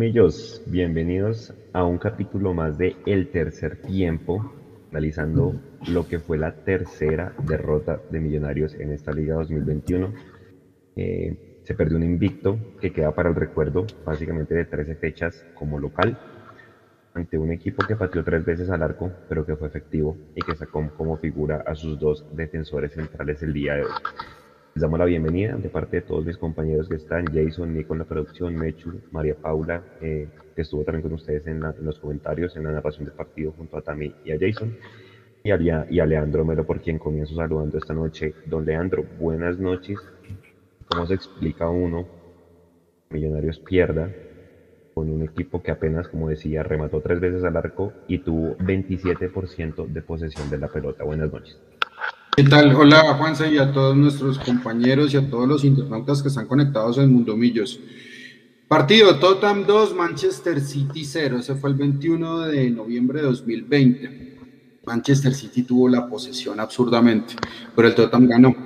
Millos, bienvenidos a un capítulo más de El Tercer Tiempo, analizando lo que fue la tercera derrota de Millonarios en esta Liga 2021. Eh, se perdió un invicto que queda para el recuerdo, básicamente de 13 fechas como local, ante un equipo que pateó tres veces al arco, pero que fue efectivo y que sacó como figura a sus dos defensores centrales el día de hoy. Les damos la bienvenida de parte de todos mis compañeros que están, Jason, Nico en la producción, Mechu, María Paula, eh, que estuvo también con ustedes en, los comentarios, en la narración del partido junto a Tami y a Jason, y a, y a Leandro Melo, por quien comienzo saludando esta noche. Don Leandro, buenas noches. ¿Cómo se explica uno? Millonarios pierda con un equipo que apenas, como decía, remató tres veces al arco y tuvo 27% de posesión de la pelota. Buenas noches. ¿Qué tal? Hola Juanse y a todos nuestros compañeros y a todos los internautas que están conectados en Mundo Millos. Partido Tottenham 2, Manchester City 0. Ese fue el 21 de noviembre de 2020. Manchester City tuvo la posesión absurdamente, pero el Tottenham ganó.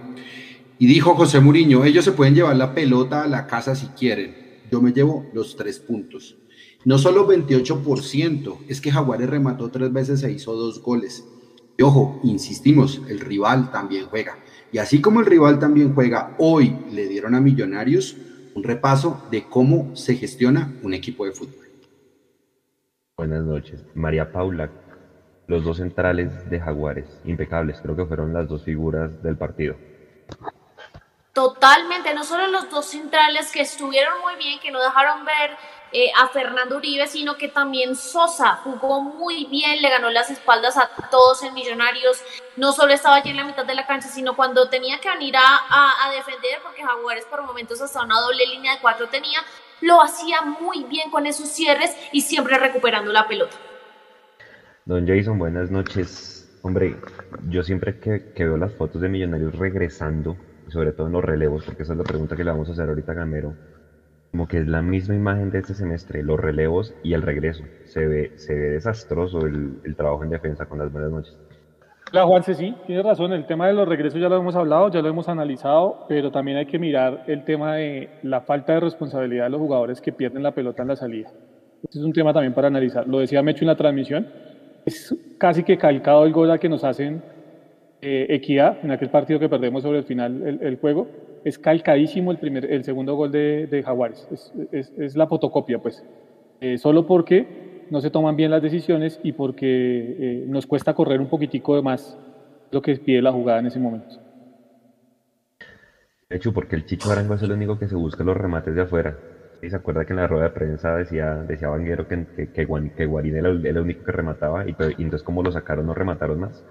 Y dijo José Muriño, ellos se pueden llevar la pelota a la casa si quieren. Yo me llevo los tres puntos. No solo 28%, es que Jaguares remató tres veces e hizo dos goles. Y ojo, insistimos, el rival también juega. Y así como el rival también juega, hoy le dieron a Millonarios un repaso de cómo se gestiona un equipo de fútbol. Buenas noches. María Paula, los dos centrales de Jaguares, impecables, creo que fueron las dos figuras del partido. Totalmente, no solo los dos centrales que estuvieron muy bien, que no dejaron ver eh, a Fernando Uribe, sino que también Sosa jugó muy bien, le ganó las espaldas a todos en Millonarios, no solo estaba allí en la mitad de la cancha, sino cuando tenía que venir a, defender, porque Jaguares por momentos hasta una doble línea de cuatro tenía, lo hacía muy bien con esos cierres y siempre recuperando la pelota. Don Jason, buenas noches. Hombre, yo siempre que, que veo las fotos de Millonarios regresando, sobre todo en los relevos, porque esa es la pregunta que le vamos a hacer ahorita a Gamero, como que es la misma imagen de este semestre, los relevos y el regreso. Se ve, se ve desastroso el, el trabajo en defensa con las buenas noches. Claro, Juanse, sí, tiene razón. El tema de los regresos ya lo hemos hablado, ya lo hemos analizado, pero también hay que mirar el tema de la falta de responsabilidad de los jugadores que pierden la pelota en la salida. Este es un tema también para analizar. Lo decía Mecho en la transmisión, es casi que calcado el gol a que nos hacen eh, Equidad en aquel partido que perdemos sobre el final el, juego es calcadísimo el, primer, el segundo gol de, de Jaguares. Es, es, la fotocopia, pues. Eh, solo porque no se toman bien las decisiones y porque eh, nos cuesta correr un poquitico de más lo que pide la jugada en ese momento. De hecho, porque el Chicho Arango es el único que se busca los remates de afuera. Y se acuerda que en la rueda de prensa decía, decía Vanguero que, que, que, Guarín era el, único que remataba y, y entonces como lo sacaron no remataron más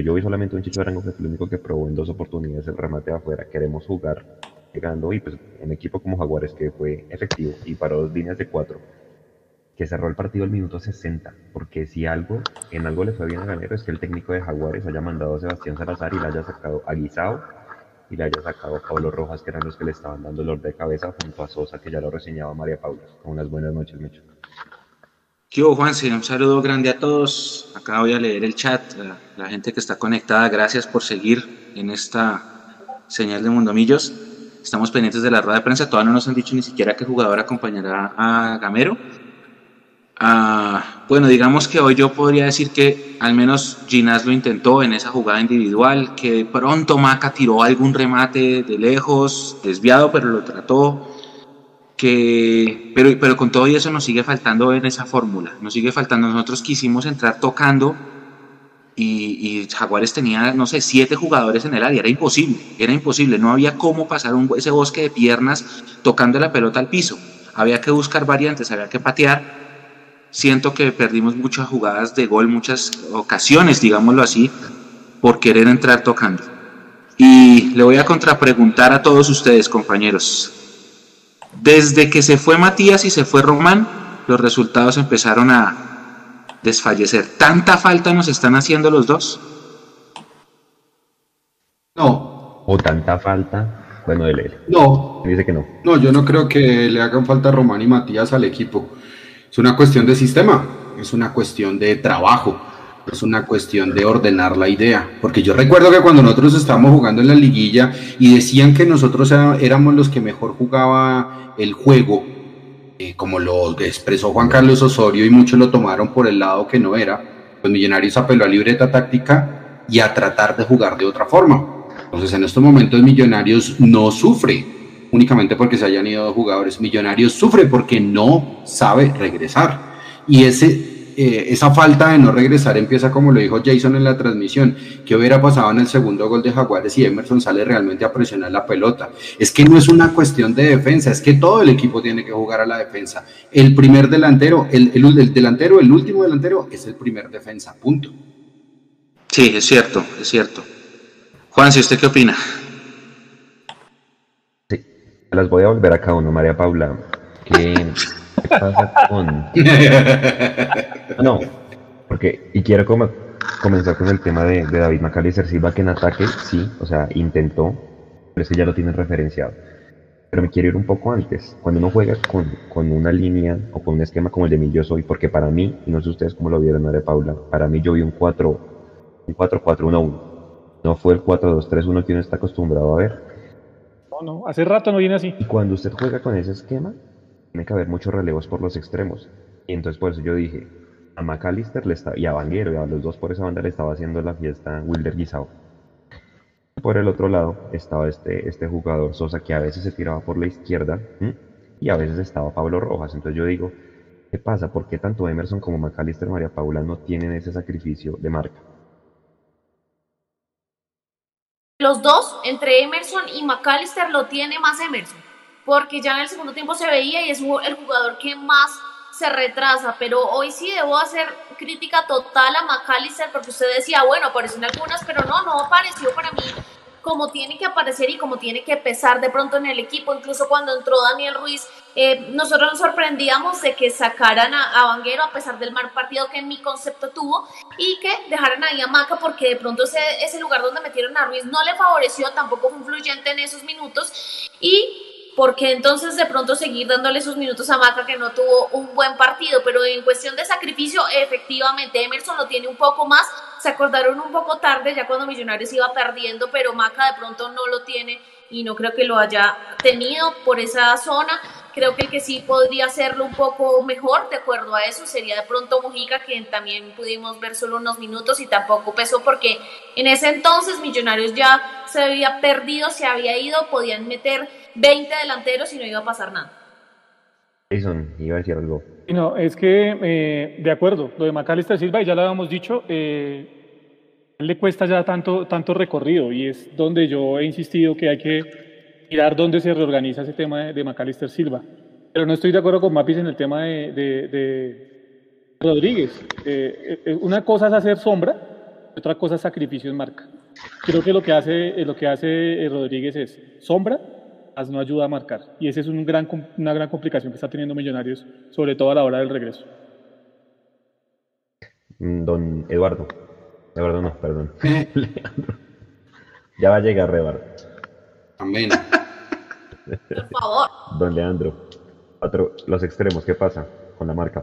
yo vi solamente un Chicho Arango que fue el único que probó en dos oportunidades el remate de afuera. Queremos jugar llegando y pues en equipo como Jaguares que fue efectivo y para dos líneas de cuatro que cerró el partido al minuto 60 porque si algo en algo le fue bien a Ganero es que el técnico de Jaguares haya mandado a Sebastián Salazar y le haya sacado a Guisao y le haya sacado a Pablo Rojas que eran los que le estaban dando el dolor de cabeza junto a Sosa que ya lo reseñaba María Paula unas buenas noches Mecho ¿Qué hubo, Juanse? Un saludo grande a todos. Acá voy a leer el chat, la, gente que está conectada. Gracias por seguir en esta señal de Mundomillos. Estamos pendientes de la rueda de prensa. Todavía no nos han dicho ni siquiera qué jugador acompañará a Gamero. Ah, bueno, digamos que hoy yo podría decir que al menos Ginás lo intentó en esa jugada individual, que pronto Maca tiró algún remate de lejos, desviado, pero lo trató pero, pero con todo eso nos sigue faltando en esa fórmula, nos sigue faltando, nosotros quisimos entrar tocando y, Jaguares tenía, no sé, siete jugadores en el área, era imposible, era imposible, no había cómo pasar un, ese bosque de piernas tocando la pelota al piso, había que buscar variantes, había que patear, siento que perdimos muchas jugadas de gol, muchas ocasiones, digámoslo así, por querer entrar tocando. Y le voy a contrapreguntar a todos ustedes, compañeros, desde que se fue Matías y se fue Román, los resultados empezaron a desfallecer. ¿Tanta falta nos están haciendo los dos? No. ¿O tanta falta? Bueno, él. No. Dice que no. No, yo no creo que le hagan falta Román y Matías al equipo. Es una cuestión de sistema, es una cuestión de trabajo es una cuestión de ordenar la idea. Porque yo recuerdo que cuando nosotros estábamos jugando en la liguilla y decían que nosotros éramos los que mejor jugaba el juego, eh, como lo expresó Juan Carlos Osorio y muchos lo tomaron por el lado que no era, pues Millonarios apeló a libreta táctica y a tratar de jugar de otra forma. Entonces en estos momentos Millonarios no sufre únicamente porque se hayan ido jugadores. Millonarios sufre porque no sabe regresar. Y ese eh, esa falta de no regresar empieza como lo dijo Jason en la transmisión, que hubiera pasado en el segundo gol de Jaguares y Emerson sale realmente a presionar la pelota. Es que no es una cuestión de defensa, es que todo el equipo tiene que jugar a la defensa. El primer delantero, el, el, delantero, el último delantero es el primer defensa, punto. Sí, es cierto, es cierto. Juan, si usted qué opina? Sí, las voy a volver a cada uno, María Paula. Que pasa con.? No, porque, y quiero comenzar con el tema de, David Macalister Silva, que en ataque, sí, o sea, intentó, pero ese ya lo tiene referenciado. Pero me quiero ir un poco antes. Cuando uno juega con, con una línea o con un esquema como el de mí, yo soy, porque para mí, y no sé ustedes cómo lo vieron, de Paula, para mí yo vi un 4, un 4-4-1-1. No fue el 4-2-3-1 que uno está acostumbrado a ver. No, no, hace rato no viene así. Y cuando usted juega con ese esquema, tiene que haber muchos relevos por los extremos. Y entonces por eso yo dije, a McAllister le está, y a Vanguero, y a los dos por esa banda le estaba haciendo la fiesta Wilder Guisao. Por el otro lado estaba este, este jugador Sosa que a veces se tiraba por la izquierda y a veces estaba Pablo Rojas. Entonces yo digo, ¿qué pasa? ¿Por qué tanto Emerson como McAllister María Paula no tienen ese sacrificio de marca? Los dos, entre Emerson y McAllister, lo tiene más Emerson porque ya en el segundo tiempo se veía y es el jugador que más se retrasa, pero hoy sí debo hacer crítica total a McAllister porque usted decía, bueno, aparecen algunas, pero no, no apareció para mí como tiene que aparecer y como tiene que pesar de pronto en el equipo. Incluso cuando entró Daniel Ruiz, eh, nosotros nos sorprendíamos de que sacaran a, a, Vanguero a pesar del mal partido que en mi concepto tuvo y que dejaran ahí a Maca porque de pronto ese, ese lugar donde metieron a Ruiz no le favoreció, tampoco fue influyente en esos minutos y porque entonces de pronto seguir dándole sus minutos a Maca que no tuvo un buen partido, pero en cuestión de sacrificio, efectivamente Emerson lo tiene un poco más, se acordaron un poco tarde ya cuando Millonarios iba perdiendo, pero Maca de pronto no lo tiene y no creo que lo haya tenido por esa zona. Creo que que sí podría hacerlo un poco mejor, de acuerdo a eso, sería de pronto Mujica, que también pudimos ver solo unos minutos y tampoco pesó porque en ese entonces Millonarios ya se había perdido, se había ido, podían meter 20 delanteros y no iba a pasar nada. Jason, iba a decir algo. No, es que, eh, de acuerdo, lo de Macalister Silva, y ya lo habíamos dicho, eh, le cuesta ya tanto, tanto recorrido y es donde yo he insistido que hay que mirar dónde se reorganiza ese tema de, de Macalister Silva. Pero no estoy de acuerdo con Mapis en el tema de, de, Rodríguez. Eh, una cosa es hacer sombra, otra cosa es sacrificio en marca. Creo que lo que hace, lo que hace Rodríguez es sombra no ayuda a marcar. Y esa es un gran, una gran complicación que está teniendo Millonarios, sobre todo a la hora del regreso. Mm, don Eduardo. Eduardo no, perdón. ya va a llegar Eduardo. Amén. Por favor. Don Leandro. los extremos, ¿qué pasa con la marca?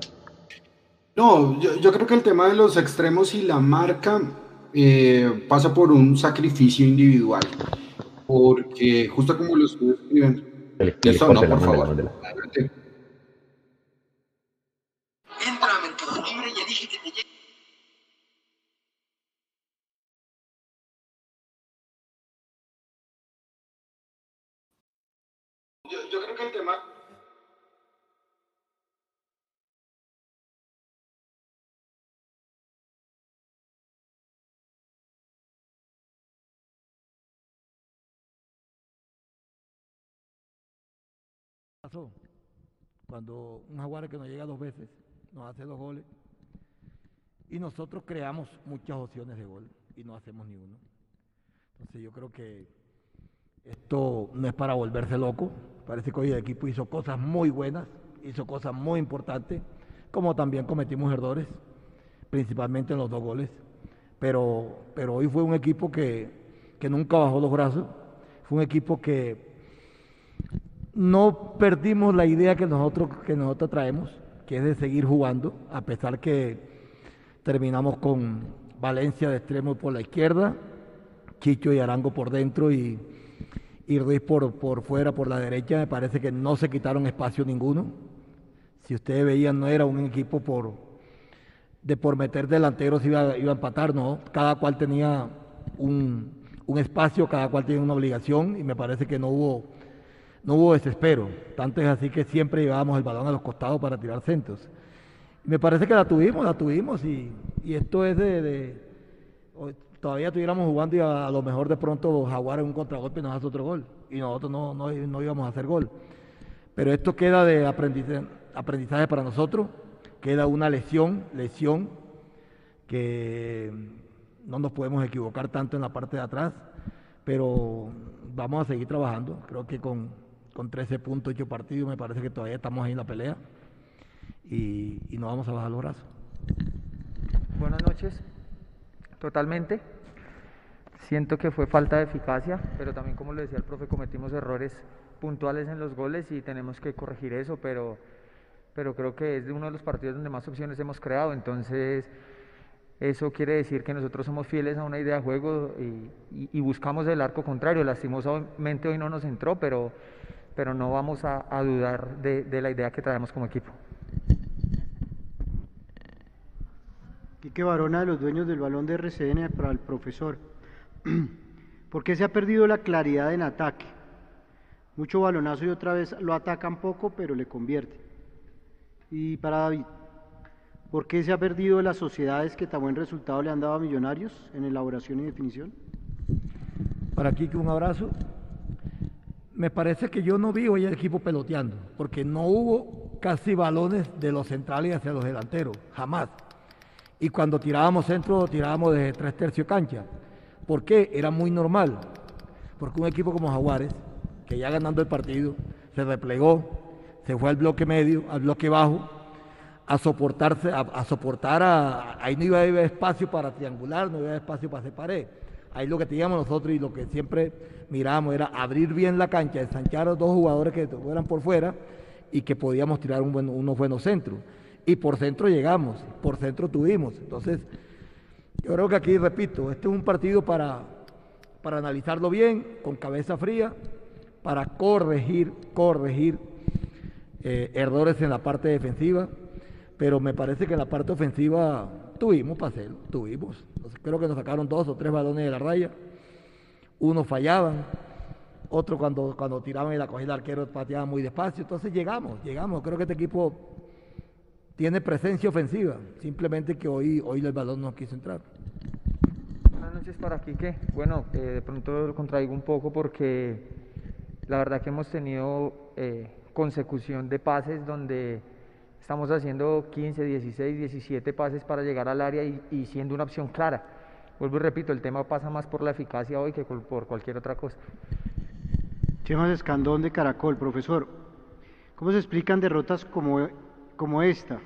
No, yo, creo que el tema de los extremos y la marca eh, pasa por un sacrificio individual porque justo como lo estoy escribiendo. Eso no, por favor. Entra a Mercado Libre y elige que te llegue. Yo, yo creo que el tema cuando un jaguar que nos llega dos veces nos hace dos goles y nosotros creamos muchas opciones de gol y no hacemos ni uno. Entonces yo creo que esto no es para volverse loco. Parece que hoy el equipo hizo cosas muy buenas, hizo cosas muy importantes, como también cometimos errores, principalmente en los dos goles. Pero, pero hoy fue un equipo que, que nunca bajó los brazos, fue un equipo que no perdimos la idea que nosotros, que nosotros traemos, que es de seguir jugando, a pesar que terminamos con Valencia de extremo por la izquierda, Chicho y Arango por dentro y, y Ruiz por, por fuera, por la derecha. Me parece que no se quitaron espacio ninguno. si ustedes veían, no era un equipo por, de por meter delanteros iba, iba a empatar, no. Cada cual tenía un, un espacio, cada cual tenía una obligación y me parece que no hubo, no hubo desespero. Tanto es así que siempre llevábamos el balón a los costados para tirar centros. Me parece que la tuvimos, la tuvimos y, y esto es de, de- todavía estuviéramos jugando y a, a lo mejor de pronto Jaguar en un contragolpe nos hace otro gol y nosotros no, no, no íbamos a hacer gol. Pero esto queda de aprendizaje, aprendizaje para nosotros, queda una lesión, lesión que no nos podemos equivocar tanto en la parte de atrás, pero vamos a seguir trabajando. Creo que con, con 13 puntos, 8 partidos, me parece que todavía estamos ahí en la pelea y, no vamos a bajar los brazos. Buenas noches. Totalmente. Siento que fue falta de eficacia, pero también como le decía el profe, cometimos errores puntuales en los goles y tenemos que corregir eso, pero, pero creo que es de uno de los partidos donde más opciones hemos creado, entonces eso quiere decir que nosotros somos fieles a una idea de juego y buscamos el arco contrario. Lastimosamente hoy no nos entró, pero, pero no vamos a, a dudar de, de la idea que traemos como equipo. Quique Barona de los dueños del balón de RCN para el profesor. ¿Por qué se ha perdido la claridad en ataque? Mucho balonazo y otra vez lo atacan poco, pero le convierte. Y para David, ¿por qué se ha perdido las sociedades que tan buen resultado le han dado a Millonarios en elaboración y definición? Para Kike un abrazo. Me parece que yo no vi hoy el equipo peloteando, porque no hubo casi balones de los centrales hacia los delanteros, jamás. Y cuando tirábamos centro, tirábamos de tres tercios cancha. ¿Por qué? Era muy normal. Porque un equipo como Jaguares, que ya ganando el partido, se replegó, se fue al bloque medio, al bloque bajo, a soportarse, a, a soportar a, ahí no iba a haber espacio para triangular, no iba a haber espacio para hacer pared. Ahí lo que teníamos nosotros y lo que siempre mirábamos era abrir bien la cancha, ensanchar a dos jugadores que fueran por fuera y que podíamos tirar unos buenos centros. Y por centro llegamos, por centro tuvimos. Entonces, yo creo que aquí, repito, este es un partido para, para analizarlo bien, con cabeza fría, para corregir, corregir eh, errores en la parte defensiva, pero me parece que en la parte ofensiva tuvimos hacerlo, tuvimos. Creo que nos sacaron dos o tres balones de la raya, unos fallaban, otro cuando, cuando tiraban y la cogía el arquero pateaba muy despacio, entonces llegamos, llegamos, creo que este equipo tiene presencia ofensiva, simplemente que hoy, hoy el balón no quiso entrar. Buenas noches para Quique. Bueno, eh, de pronto lo contraigo un poco porque la verdad que hemos tenido eh, consecución de pases donde estamos haciendo 15, 16, 17 pases para llegar al área y, y siendo una opción clara. Vuelvo y repito, el tema pasa más por la eficacia hoy que por cualquier otra cosa. Chemas Escandón de Caracol, profesor. ¿Cómo se explican derrotas como, como esta?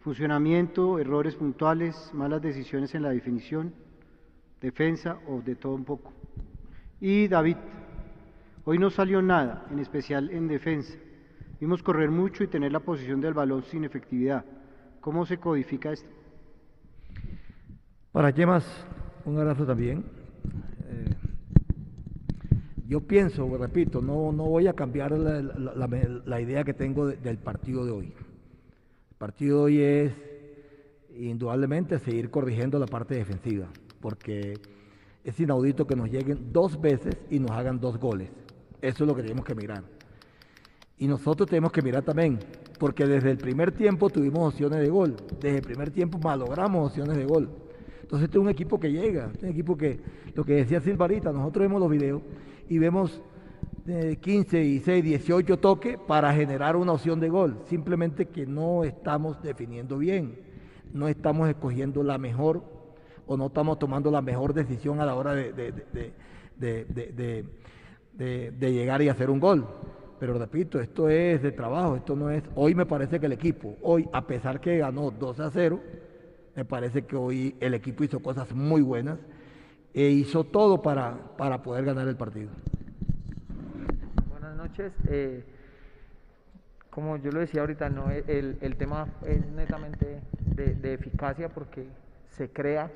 Funcionamiento, errores puntuales, malas decisiones en la definición, defensa o de todo un poco. Y David, hoy no salió nada, en especial en defensa. Vimos correr mucho y tener la posición del balón sin efectividad. ¿Cómo se codifica esto? Para Yemas, un abrazo también. Eh, yo pienso, repito, no, no voy a cambiar la, idea que tengo de- del partido de hoy. El partido de hoy es indudablemente seguir corrigiendo la parte defensiva, porque es inaudito que nos lleguen dos veces y nos hagan dos goles. Eso es lo que tenemos que mirar. Y nosotros tenemos que mirar también, porque desde el primer tiempo tuvimos opciones de gol, desde el primer tiempo malogramos opciones de gol. Entonces este es un equipo que llega, este es un equipo que, lo que decía Silvarita, nosotros vemos los videos y vemos eh, 15, 16, 18 toques para generar una opción de gol, simplemente que no estamos definiendo bien, no estamos escogiendo la mejor o no estamos tomando la mejor decisión a la hora de llegar y hacer un gol. Pero repito, esto es de trabajo, esto no es... Hoy me parece que el equipo, hoy, a pesar que ganó 2 a 0, me parece que hoy el equipo hizo cosas muy buenas e hizo todo para, para poder ganar el partido. Buenas noches. eh, como yo lo decía ahorita, no E- el, el tema es netamente de, de eficacia porque se crea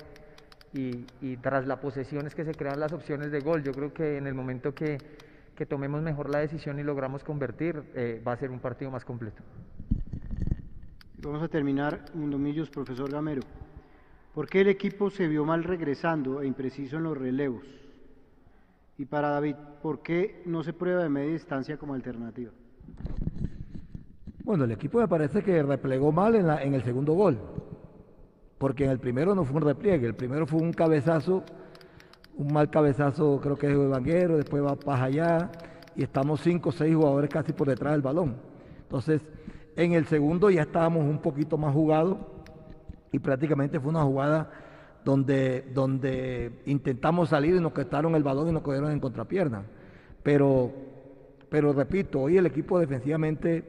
y, y tras la posesión es que se crean las opciones de gol. Yo creo que en el momento que, que tomemos mejor la decisión y logramos convertir, eh, va a ser un partido más completo. Vamos a terminar, Mundomillos, profesor Gamero. ¿Por qué el equipo se vio mal regresando e impreciso en los relevos? Y para David, ¿por qué no se prueba de media distancia como alternativa? Bueno, el equipo me parece que replegó mal en, la, en el segundo gol, porque en el primero no fue un repliegue, el primero fue un cabezazo, un mal cabezazo creo que es de Vanguero, después va para allá y estamos cinco o seis jugadores casi por detrás del balón. Entonces, en el segundo ya estábamos un poquito más jugados y prácticamente fue una jugada donde, donde intentamos salir y nos quitaron el balón y nos cogieron en contrapierna. Pero, pero repito, hoy el equipo defensivamente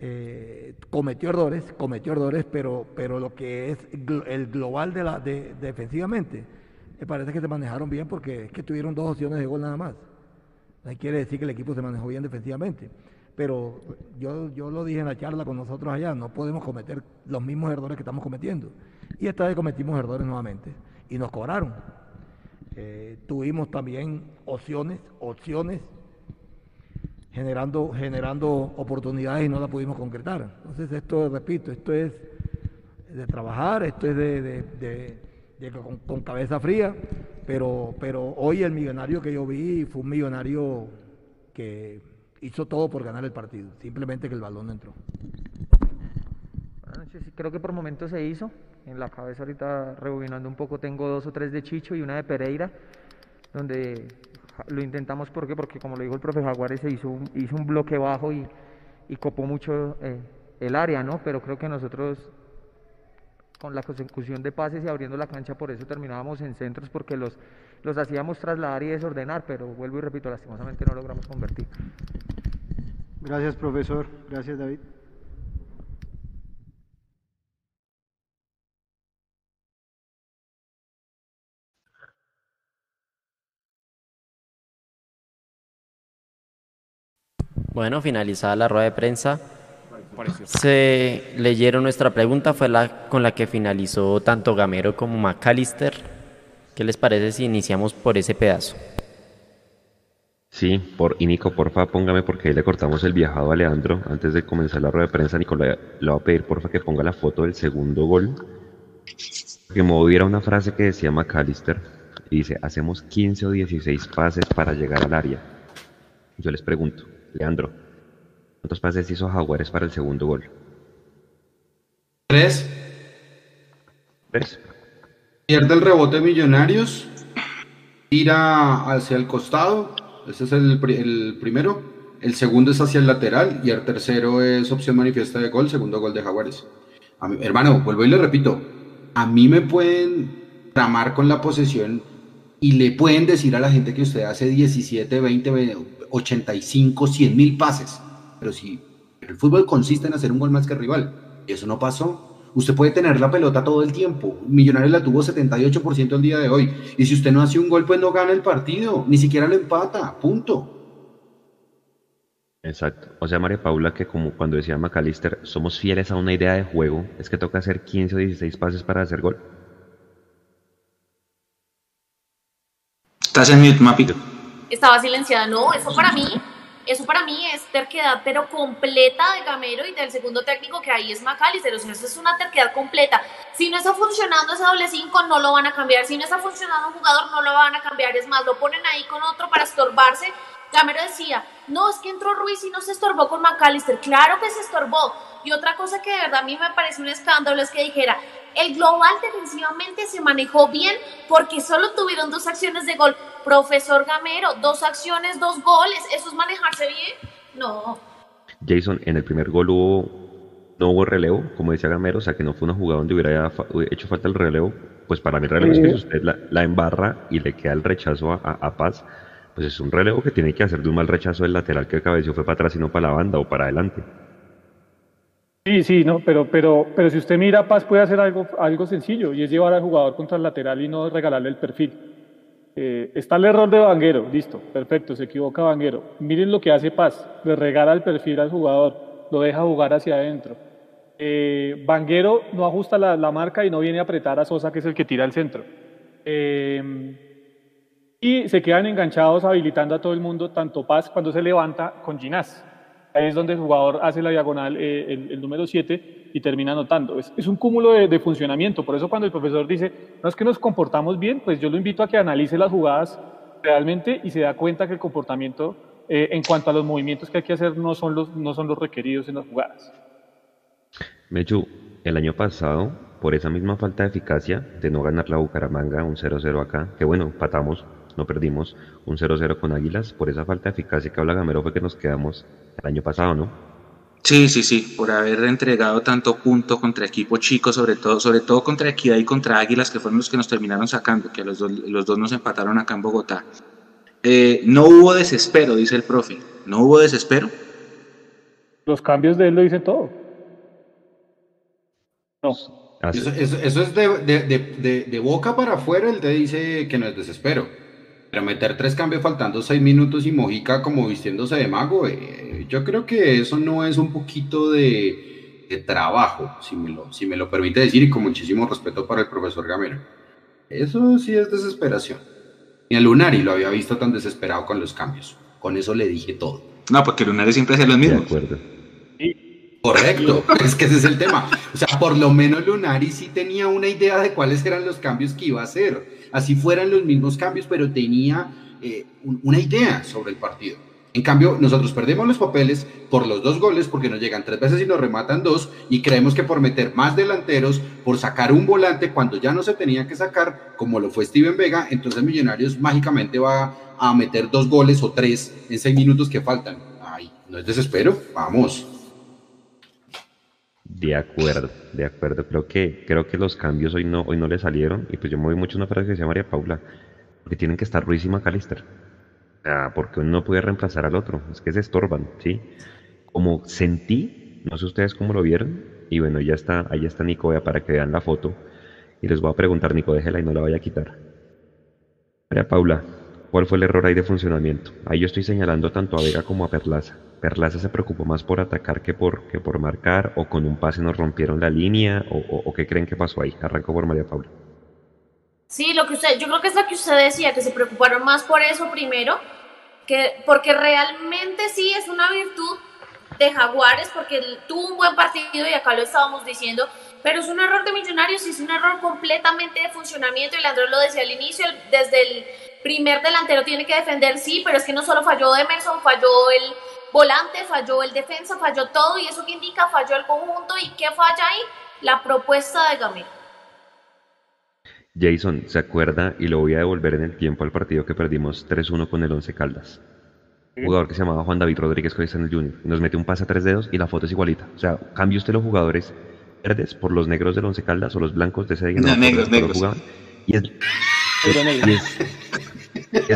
eh, cometió errores, cometió errores, pero, pero lo que es el global de la, de, defensivamente, me parece que se manejaron bien porque es que tuvieron dos opciones de gol nada más. No quiere decir que el equipo se manejó bien defensivamente. Pero yo, yo lo dije en la charla con nosotros allá, no podemos cometer los mismos errores que estamos cometiendo. Y esta vez cometimos errores nuevamente y nos cobraron. Eh, tuvimos también opciones, opciones, generando, generando oportunidades y no las pudimos concretar. Entonces esto, repito, esto es de trabajar, esto es de, con, con, cabeza fría, pero, pero hoy el millonario que yo vi fue un millonario que hizo todo por ganar el partido, simplemente que el balón no entró. Buenas noches, creo que por momentos se hizo. En la cabeza ahorita rebobinando un poco tengo dos o tres de Chicho y una de Pereira, donde lo intentamos porque porque como lo dijo el profe Jaguares se hizo un, hizo un bloque bajo y, y copó mucho eh, el área, ¿no? Pero creo que nosotros con la consecución de pases y abriendo la cancha por eso terminábamos en centros porque los los hacíamos trasladar y desordenar, pero vuelvo y repito, lastimosamente no logramos convertir. Gracias, profesor. Gracias, David. Bueno, finalizada la rueda de prensa, se leyeron nuestra pregunta, fue la con la que finalizó tanto Gamero como McAllister. ¿Qué les parece si iniciamos por ese pedazo? Sí, por, y Nico, porfa, póngame porque ahí le cortamos el viajado a Leandro. Antes de comenzar la rueda de prensa, Nico, le, voy a pedir porfa que ponga la foto del segundo gol. Que me hubiera una frase que decía McAllister. Y dice, hacemos 15 o 16 pases para llegar al área. Yo les pregunto, Leandro, ¿cuántos pases hizo Jaguares para el segundo gol? Tres. Tres. Pierde el rebote Millonarios, tira hacia el costado, ese es el, primero. El segundo es hacia el lateral y el tercero es opción manifiesta de gol, segundo gol de Jaguares. hermano, vuelvo y le repito, a mí me pueden tramar con la posesión y le pueden decir a la gente que usted hace 17, 20, 85, 100 mil pases. Pero si el fútbol consiste en hacer un gol más que el rival, y eso no pasó, Usted puede tener la pelota todo el tiempo. Millonarios la tuvo 78% el día de hoy. Y si usted no hace un gol, pues no gana el partido. Ni siquiera lo empata. Punto. Exacto. O sea, María Paula, que como cuando decía McAllister, somos fieles a una idea de juego, es que toca hacer 15 o 16 pases para hacer gol. Estás en mute, Mapito. Estaba silenciada. No, eso para mí eso para mí es terquedad, pero completa de Gamero y del segundo técnico que ahí es McAllister. O sea, eso es una terquedad completa. Si no está funcionando ese doble 5, no lo van a cambiar. Si no está funcionando un jugador, no lo van a cambiar. Es más, lo ponen ahí con otro para estorbarse. Gamero decía, no, es que entró Ruiz y no se estorbó con McAllister. Claro que se estorbó. Y otra cosa que de verdad a mí me parece un escándalo es que dijera, el global defensivamente se manejó bien porque solo tuvieron dos acciones de gol. Profesor Gamero, dos acciones, dos goles, ¿eso es manejarse bien? No. Jason, en el primer gol hubo, no hubo relevo, como decía Gamero, o sea que no fue una jugada donde hubiera hecho falta el relevo. Pues para mí el relevo es que si usted la, embarra y le queda el rechazo a, Paz, pues es un relevo que tiene que hacer de un mal rechazo del lateral que cabeció fue para atrás y no para la banda o para adelante. Sí, sí, no, pero, pero, pero si usted mira, Paz puede hacer algo, algo sencillo y es llevar al jugador contra el lateral y no regalarle el perfil. Eh, está el error de Vanguero, listo, perfecto, se equivoca Vanguero. Miren lo que hace Paz, le regala el perfil al jugador, lo deja jugar hacia adentro. Eh, no ajusta la, marca y no viene a apretar a Sosa, que es el que tira al centro. Eh, y se quedan enganchados habilitando a todo el mundo, tanto Paz cuando se levanta con Ginás. Ahí es donde el jugador hace la diagonal, eh, el, número 7, y termina anotando. Es, es un cúmulo de, de, funcionamiento. Por eso cuando el profesor dice, no es que nos comportamos bien, pues yo lo invito a que analice las jugadas realmente y se da cuenta que el comportamiento eh, en cuanto a los movimientos que hay que hacer no son los, no son los requeridos en las jugadas. Mechu, el año pasado, por esa misma falta de eficacia de no ganar la Bucaramanga, un 0-0 acá, que bueno, patamos, no perdimos, un 0-0 con Águilas, por esa falta de eficacia que habla Gamero fue que nos quedamos el año pasado, ¿no? Sí, sí, sí, por haber entregado tanto punto contra equipo chico, sobre todo, sobre todo contra Equidad y contra Águilas, que fueron los que nos terminaron sacando, que los dos, los dos nos empataron acá en Bogotá. Eh, no hubo desespero, dice el profe. ¿No hubo desespero? Los cambios de él lo dicen todo. No. Eso, eso, eso es de, de, de, boca para afuera, él te dice que no es desespero. Pero meter tres cambios faltando seis minutos y Mojica como vistiéndose de mago, eh, yo creo que eso no es un poquito de, trabajo, si me, lo, si me lo permite decir, y con muchísimo respeto para el profesor Gamero. Eso sí es desesperación. Ni a Lunari lo había visto tan desesperado con los cambios. Con eso le dije todo. No, porque Lunari siempre hace lo mismo. De acuerdo. Correcto, es que ese es el tema. O sea, por lo menos Lunari sí tenía una idea de cuáles eran los cambios que iba a hacer. Así fueran los mismos cambios, pero tenía eh, una idea sobre el partido. En cambio, nosotros perdemos los papeles por los dos goles porque nos llegan tres veces y nos rematan dos y creemos que por meter más delanteros, por sacar un volante cuando ya no se tenía que sacar, como lo fue Steven Vega, entonces Millonarios mágicamente va a meter dos goles o tres en seis minutos que faltan. Ay, no es desespero, vamos. De acuerdo, de acuerdo. Creo que, creo que los cambios hoy no, hoy no le salieron. Y pues yo me voy mucho una frase que decía María Paula, porque tienen que estar Ruiz y McAllister porque uno no puede reemplazar al otro, es que se estorban, ¿sí? Como sentí, no sé ustedes cómo lo vieron, y bueno, ya está, ahí está Nico, para que vean la foto, y les voy a preguntar, Nico, déjela y no la vaya a quitar. María Paula, ¿cuál fue el error ahí de funcionamiento? Ahí yo estoy señalando tanto a Vega como a Perlaza. Perlaza se preocupó más por atacar que por, que por marcar, o con un pase nos rompieron la línea, o, qué creen que pasó ahí. Arranco por María Paula. Sí, lo que usted, yo creo que es lo que usted decía, que se preocuparon más por eso primero, que porque realmente sí es una virtud de Jaguares, porque tuvo un buen partido y acá lo estábamos diciendo, pero es un error de Millonarios y es un error completamente de funcionamiento, y Leandro lo decía al inicio, desde el primer delantero tiene que defender, sí, pero es que no solo falló Emerson, falló el volante, falló el defensa, falló todo, y eso que indica falló el conjunto, y ¿qué falla ahí? La propuesta de Gamero. Jason se acuerda y lo voy a devolver en el tiempo al partido que perdimos 3-1 con el Once Caldas. Un jugador que se llamaba Juan David Rodríguez, que hoy está en el Junior. Nos mete un pase a tres dedos y la foto es igualita. O sea, cambie usted los jugadores verdes por los negros del Once Caldas o los blancos de ese día. No, negros, negros. y, es, es,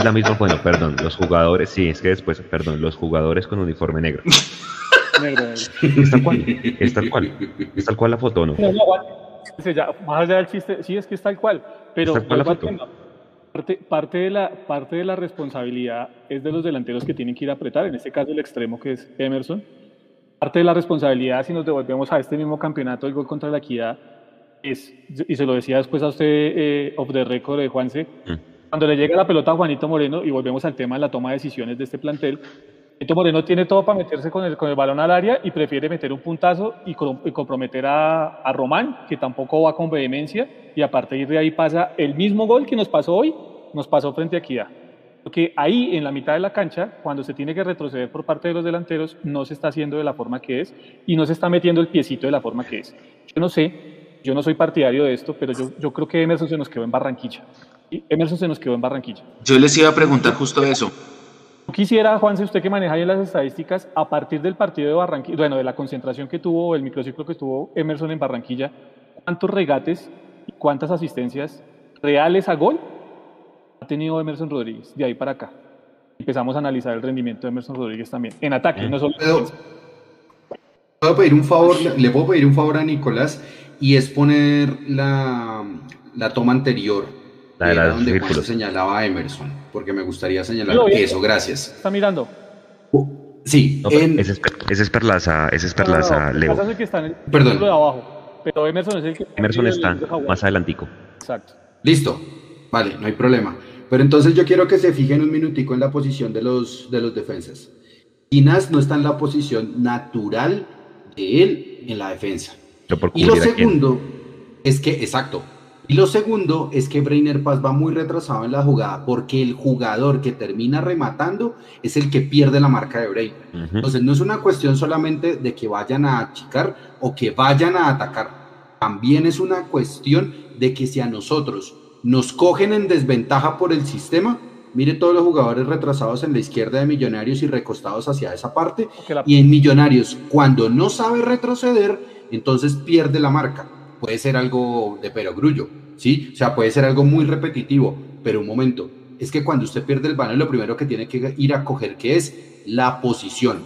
la misma, bueno, perdón, los jugadores, sí, es que después, perdón, los jugadores con uniforme negro. Es tal cual, es tal cual, es tal cual la foto, ¿no? no, no más allá del chiste, sí es que es tal cual, pero parte, parte, de la, parte de la responsabilidad es de los delanteros que tienen que ir a apretar, en este caso el extremo que es Emerson. Parte de la responsabilidad, si nos devolvemos a este mismo campeonato, el gol contra la equidad, es, y se lo decía después a usted eh, off the record de Juanse, mm. Cuando le llega la pelota a Juanito Moreno, y volvemos al tema de la toma de decisiones de este plantel, Juanito Moreno tiene todo para meterse con el, con el balón al área y prefiere meter un puntazo y, comprometer a, a, Román, que tampoco va con vehemencia, y a partir de ahí pasa el mismo gol que nos pasó hoy, nos pasó frente a Equidad. Porque ahí, en la mitad de la cancha, cuando se tiene que retroceder por parte de los delanteros, no se está haciendo de la forma que es y no se está metiendo el piecito de la forma que es. Yo no sé, yo no soy partidario de esto, pero yo, yo creo que Emerson se nos quedó en Barranquilla. Y Emerson se nos quedó en Barranquilla. Yo les iba a preguntar justo eso. Quisiera, Juan, si usted que maneja bien las estadísticas, a partir del partido de Barranquilla, bueno, de la concentración que tuvo, el microciclo que tuvo Emerson en Barranquilla, ¿cuántos regates y cuántas asistencias reales a gol ha tenido Emerson Rodríguez de ahí para acá? Empezamos a analizar el rendimiento de Emerson Rodríguez también, en ataque, no solo ¿Puedo pedir un favor, le puedo pedir un favor a Nicolás y es poner la, la toma anterior la de donde se señalaba a Emerson, porque me gustaría señalar eso, gracias. ¿Está mirando? Uh, sí. ese, es, Perlaza, ese es Perlaza, Leo. Es el que está en el Perdón. de abajo, pero Emerson es el que... Emerson está más adelantico. Exacto. Listo, vale, no hay problema. Pero entonces yo quiero que se fijen un minutico en la posición de los, de los defensas. Ginás no está en la posición natural de él en la defensa. y lo segundo es que, exacto, y lo segundo es que Brainer Paz va muy retrasado en la jugada porque el jugador que termina rematando es el que pierde la marca de Brainer. Entonces no es una cuestión solamente de que vayan a achicar o que vayan a atacar. También es una cuestión de que si a nosotros nos cogen en desventaja por el sistema, mire todos los jugadores retrasados en la izquierda de Millonarios y recostados hacia esa parte. Y en Millonarios, cuando no sabe retroceder, entonces pierde la marca puede ser algo de perogrullo, ¿sí? O sea, puede ser algo muy repetitivo, pero un momento, es que cuando usted pierde el balón, lo primero que tiene que ir a coger, que es la posición.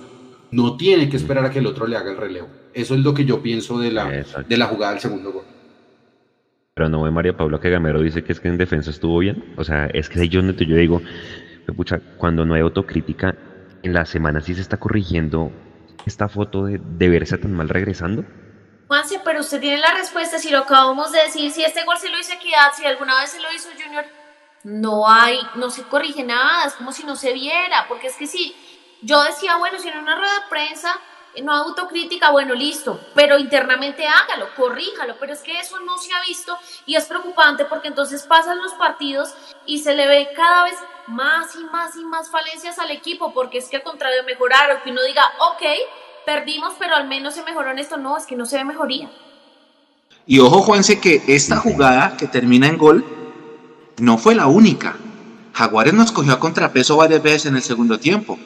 No tiene que esperar a que el otro le haga el relevo. Eso es lo que yo pienso de la, de la jugada del segundo gol. Pero no ve María Paula que Gamero dice que es que en defensa estuvo bien. O sea, es que yo, yo digo, pucha, cuando no hay autocrítica, en la semana sí se está corrigiendo esta foto de, de verse tan mal regresando. Juanse, pero usted tiene la respuesta, si lo acabamos de decir, si este gol se lo hizo Equidad, si alguna vez se lo hizo Junior, no hay, no se corrige nada, es como si no se viera, porque es que si yo decía, bueno, si en una rueda de prensa no autocrítica, bueno, listo, pero internamente hágalo, corríjalo, pero es que eso no se ha visto y es preocupante porque entonces pasan los partidos y se le ve cada vez más y más y más falencias al equipo, porque es que al contrario mejorar o que uno diga, ok, perdimos, pero al menos se mejoró en esto. No, es que no se ve mejoría. Y ojo, Juanse, que esta jugada que termina en gol no fue la única. Jaguares nos cogió a contrapeso varias veces en el segundo tiempo.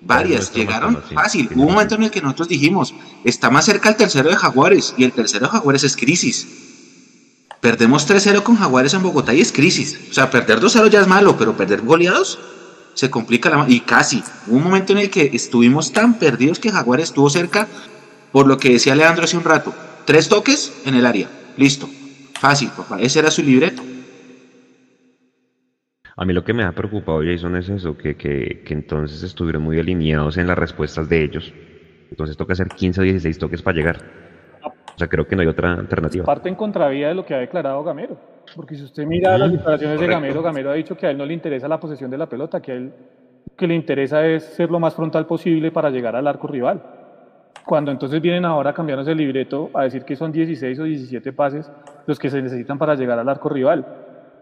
Varias, llegaron fácil. Hubo un momento en el que nosotros dijimos, está más cerca el tercero de Jaguares, y el tercero de Jaguares es crisis. Perdemos 3-0 con Jaguares en Bogotá y es crisis. O sea, perder 2-0 ya es malo, pero perder goleados se complica la y casi. Hubo un momento en el que estuvimos tan perdidos que Jaguar estuvo cerca, por lo que decía Leandro hace un rato. Tres toques en el área. Listo. Fácil, papá. Ese era su libreto. A mí lo que me ha preocupado, Jason, es eso, que, que, que entonces estuvieron muy alineados en las respuestas de ellos. Entonces toca hacer 15 o 16 toques para llegar. O sea, creo que no hay otra alternativa. Parte en contravía de lo que ha declarado Gamero. Porque si usted mira las declaraciones de Gamero, Gamero ha dicho que a él no le interesa la posesión de la pelota, que a él que le interesa es ser lo más frontal posible para llegar al arco rival. Cuando entonces vienen ahora a cambiarnos el libreto a decir que son 16 o 17 pases los que se necesitan para llegar al arco rival.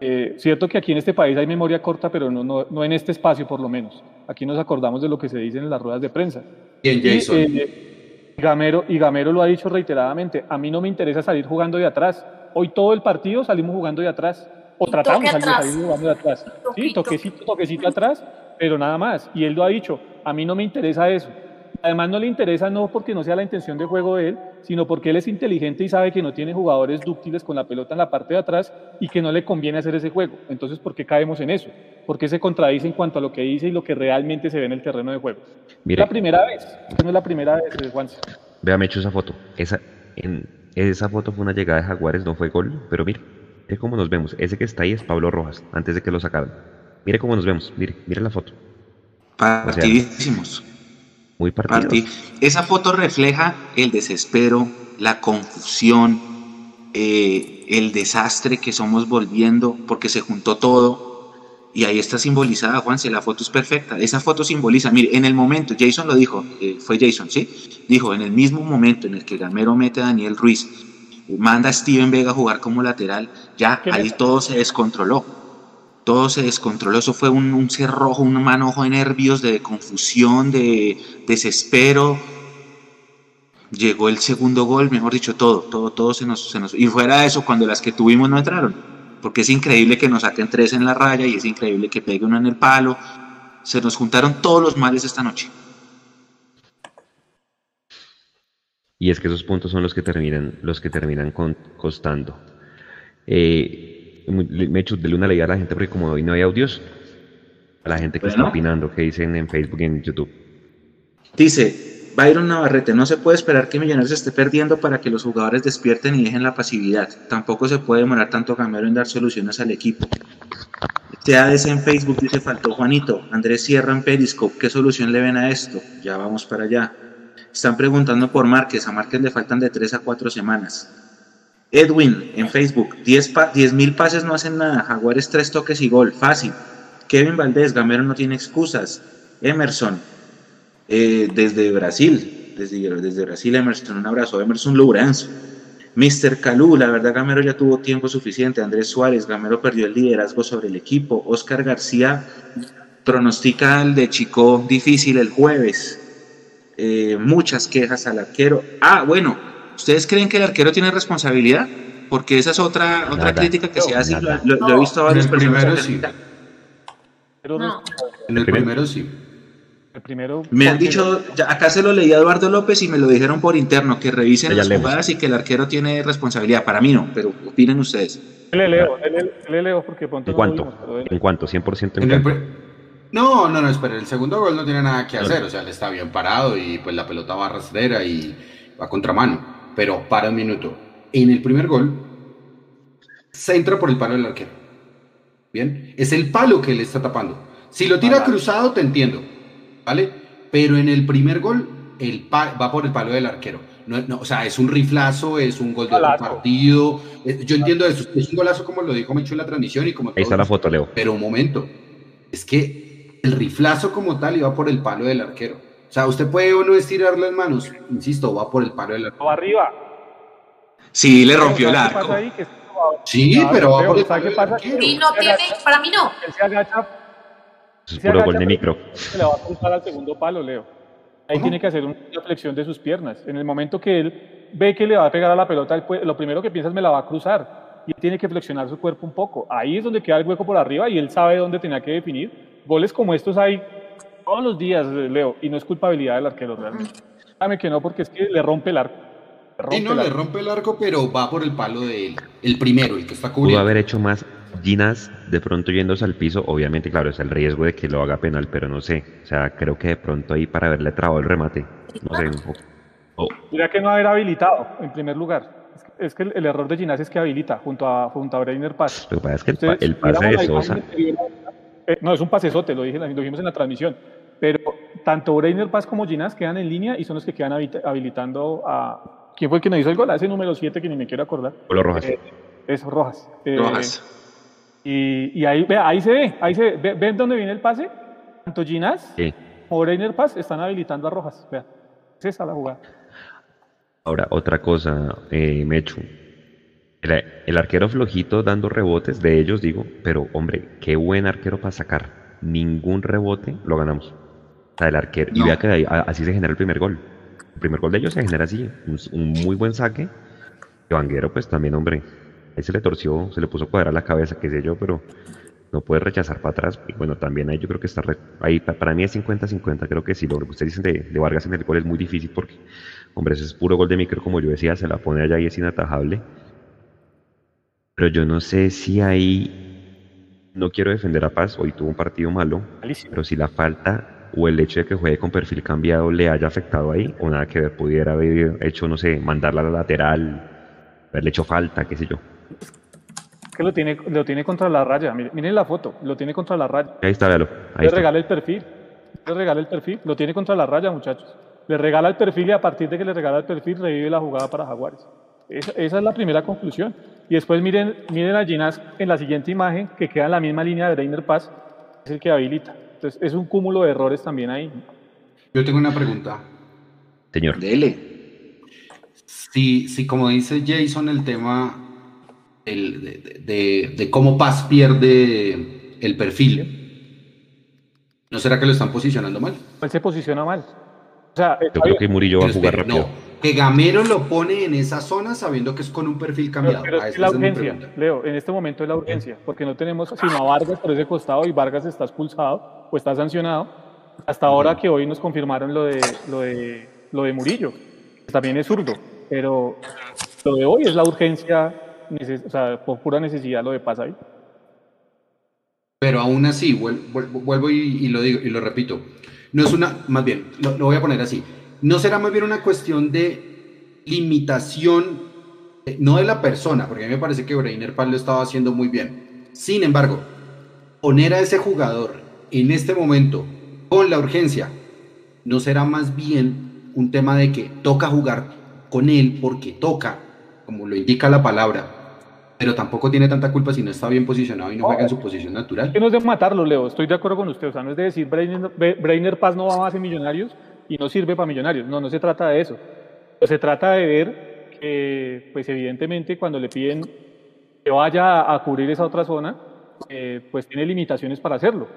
Eh, cierto que aquí en este país hay memoria corta, pero no, no, no, en este espacio por lo menos. Aquí nos acordamos de lo que se dice en las ruedas de prensa. Bien, Jason. Eh, Gamero, y Gamero lo ha dicho reiteradamente, a mí no me interesa salir jugando de atrás. Hoy todo el partido salimos jugando de atrás. O tratamos de salir jugando de atrás. Sí, toquecito, toquecito atrás, pero nada más. Y él lo ha dicho, a mí no me interesa eso. Además no le interesa no porque no sea la intención de juego de él, sino porque él es inteligente y sabe que no tiene jugadores dúctiles con la pelota en la parte de atrás y que no le conviene hacer ese juego. Entonces, ¿por qué caemos en eso? ¿Por qué se contradice en cuanto a lo que dice y lo que realmente se ve en el terreno de juego? Es la primera vez, no es la primera vez, eh, Juan. Vea, me hecho esa foto. Esa, en, esa foto fue una llegada de Jaguares, no fue gol, pero mire, mire cómo nos vemos. Ese que está ahí es Pablo Rojas, antes de que lo sacaran. Mire cómo nos vemos, mire, mire la foto. Partidísimos. Muy partido. Esa foto refleja el desespero, la confusión, eh, el desastre que somos volviendo porque se juntó todo. Y ahí está simbolizada, Juanse, la foto es perfecta. Esa foto simboliza, mire, en el momento, Jason lo dijo, eh, fue Jason, ¿sí? Dijo, en el mismo momento en el que Gamero mete a Daniel Ruiz, manda a Steven Vega a jugar como lateral, ya ahí todo se descontroló todo se descontroló, eso fue un, cerrojo, un manojo de nervios, de confusión, de desespero. Llegó el segundo gol, mejor dicho, todo, todo, todo se nos, se nos... Y fuera de eso, cuando las que tuvimos no entraron, porque es increíble que nos saquen tres en la raya y es increíble que pegue uno en el palo. Se nos juntaron todos los males esta noche. Y es que esos puntos son los que terminan, los que terminan costando. Eh, me he hecho de una leía a la gente porque como hoy no hay audios, a la gente que está opinando, que dicen en Facebook y en YouTube. Dice, Byron Navarrete, no se puede esperar que Millonarios esté perdiendo para que los jugadores despierten y dejen la pasividad. Tampoco se puede demorar tanto Camero en dar soluciones al equipo. TADS en Facebook dice, faltó Juanito. Andrés Sierra en Periscope, ¿qué solución le ven a esto? Ya vamos para allá. Están preguntando por Márquez, a Márquez le faltan de 3 a 4 semanas. Edwin en Facebook, 10 mil pases no hacen nada, Jaguares tres toques y gol, fácil. Kevin Valdés, Gamero no tiene excusas. Emerson, eh, desde Brasil, desde, desde Brasil, Emerson, un abrazo. Emerson Lourenço, Mr. Calú, la verdad Gamero ya tuvo tiempo suficiente. Andrés Suárez, Gamero perdió el liderazgo sobre el equipo. Oscar García pronostica el de Chico difícil el jueves. Eh, muchas quejas al arquero. Ah, bueno, ¿ustedes creen que el arquero tiene responsabilidad? Porque esa es otra, otra crítica que se hace. y Lo, lo- he visto a varias el personas. primero sí. Pero No. En el primero sí. El primero. Me han dicho, ya acá se lo leí a Eduardo López y me lo dijeron por interno, que revisen Ya las leemos. jugadas y que el arquero tiene responsabilidad. Para mí no, pero opinen ustedes. Le leo, le, le leo porque pronto ¿En no cuánto? vimos, ¿En cuánto? ¿100% en En cuánto? No, no, no, espera, el segundo gol no tiene nada que hacer, o sea, él está bien parado y pues la pelota va rastrera y va a contramano, pero para un minuto. En el primer gol se entra por el palo del arquero. Bien, es el palo que le está tapando. Si lo tira cruzado, te entiendo, ¿vale? Pero en el primer gol, el pa- va por el palo del arquero. No, no, o sea, es un riflazo, es un gol de otro Golazo. partido. eh, Yo entiendo eso, es un golazo como lo dijo Mecho en la transmisión y como Ahí está la foto, Leo. pero un momento, es que el riflazo como tal iba por el palo del arquero. O sea, usted puede o no estirar las manos, insisto, va por el palo del arquero. Va arriba. Sí, le rompió el ¿Sabes qué arco. Sí, Claro, pero va por el ¿sabe palo del arquero. Y no tiene, para mí no. Él se agacha, Eso es Se puro agacha, gol de micro. se le va a cruzar al segundo palo, Leo. Ahí ¿Cómo? tiene que hacer una flexión de sus piernas. En el momento que él ve que le va a pegar a la pelota, puede- lo primero que piensa es me la va a cruzar. Y él tiene que flexionar su cuerpo un poco. Ahí es donde queda el hueco por arriba y él sabe dónde tenía que definir. Goles como estos hay todos los días, Leo, y no es culpabilidad del arquero realmente. Dame que no, porque es que le rompe el arco. Le rompe Sí, no, el le arco. rompe el arco, pero va por el palo de él. El primero, el que está Pudo cubriendo. haber hecho más Ginas de pronto yéndose al piso. Obviamente, claro, es el riesgo de que lo haga penal, pero no sé. O sea, creo que de pronto ahí para haberle trabado el remate. No sé. o- o- Mira que no haber habilitado, en primer lugar. Es que, es que el, el error de Ginás es que habilita junto a, junto a Breiner Paz. lo que pasa es que el, pa- Ustedes, el pase de Sosa. eh, no, es un pasesote, lo, dije, lo dijimos en la transmisión. Pero tanto Breiner Paz como Ginás quedan en línea y son los que quedan habita- habilitando a. ¿Quién fue el que nos hizo el gol? A ese número 7 que ni me quiero acordar. Polo Rojas. Eh, es Rojas. Eh, Rojas. Y, y ahí, ve, ahí se ve, ahí se ve. Ve- ¿Ven dónde viene el pase? Tanto Ginás Sí. como Breiner Paz están habilitando a Rojas. Vea, es esa la jugada. Ahora, otra cosa, eh, Mechu. El, el arquero flojito dando rebotes de ellos, digo, pero hombre, qué buen arquero para sacar. Ningún rebote lo ganamos. O sea, el arquero. Y vea que ahí- así se genera el primer gol. El primer gol de ellos se genera así. Un, un muy buen saque. Y Vanguero, pues también, hombre. Ahí se le torció, se le puso cuadra la cabeza, qué sé yo, pero no puede rechazar para atrás. Y bueno, también ahí yo creo que está. re- ahí pa- para mí es 50-50. Creo que sí, lo que ustedes dicen de, de Vargas en el gol es muy difícil porque, hombre, ese es puro gol de micro, como yo decía, se la pone allá y es inatajable. Pero yo no sé si ahí. No quiero defender a Paz, hoy tuvo un partido malo, Malísimo. pero si la falta o el hecho de que juegue con perfil cambiado le haya afectado ahí, o nada que ver, pudiera haber hecho, no sé, mandarla a la lateral, haberle hecho falta, qué sé yo. Que lo tiene, lo tiene contra la raya. Miren, miren la foto, lo tiene contra la raya. Ahí está, véalo. Ahí Le está. regala el perfil. Le regala el perfil. Lo tiene contra la raya, muchachos. Le regala el perfil y a partir de que le regala el perfil revive la jugada para Jaguares. Esa, esa es la primera conclusión. Y después miren, miren a Ginás en la siguiente imagen que queda en la misma línea de Reiner Paz. Es el que habilita. Entonces es un cúmulo de errores también ahí. Yo tengo una pregunta. Señor. Dele. Si, si como dice Jason, el tema el- de, de- cómo Paz pierde el perfil, ¿no será que lo están posicionando mal? Él se posiciona mal. O sea, Yo creo que Murillo va a Pero jugar rápido. no, que Gamero lo pone en esa zona sabiendo que es con un perfil Pero, cambiado. pero Ah, es la urgencia. Leo, en este momento es la urgencia, porque no tenemos sino a Vargas por ese costado y Vargas está expulsado o está sancionado. Hasta ahora que hoy nos confirmaron lo de, lo de, lo de Murillo, que también es zurdo, pero lo de hoy es la urgencia, por pura necesidad lo de pasa ahí. Pero aún así, vuel- vuel- vuelvo y, lo digo y lo repito. No es una, más bien, lo, lo voy a poner así. No será más bien una cuestión de limitación, eh, no de la persona, porque a mí me parece que Breiner Paz lo estaba haciendo muy bien. Sin embargo, poner a ese jugador en este momento con la urgencia, no será más bien un tema de que toca jugar con él porque toca, como lo indica la palabra, pero tampoco tiene tanta culpa si no está bien posicionado y no juega en su posición natural. Que no es de matarlo, Leo, estoy de acuerdo con usted, o sea, no es de decir Brainer, Paz no va más en Millonarios y no sirve para Millonarios, no, no se trata de eso. Se trata de ver eh, pues evidentemente cuando le piden que vaya a cubrir esa otra zona, eh, pues tiene limitaciones para hacerlo.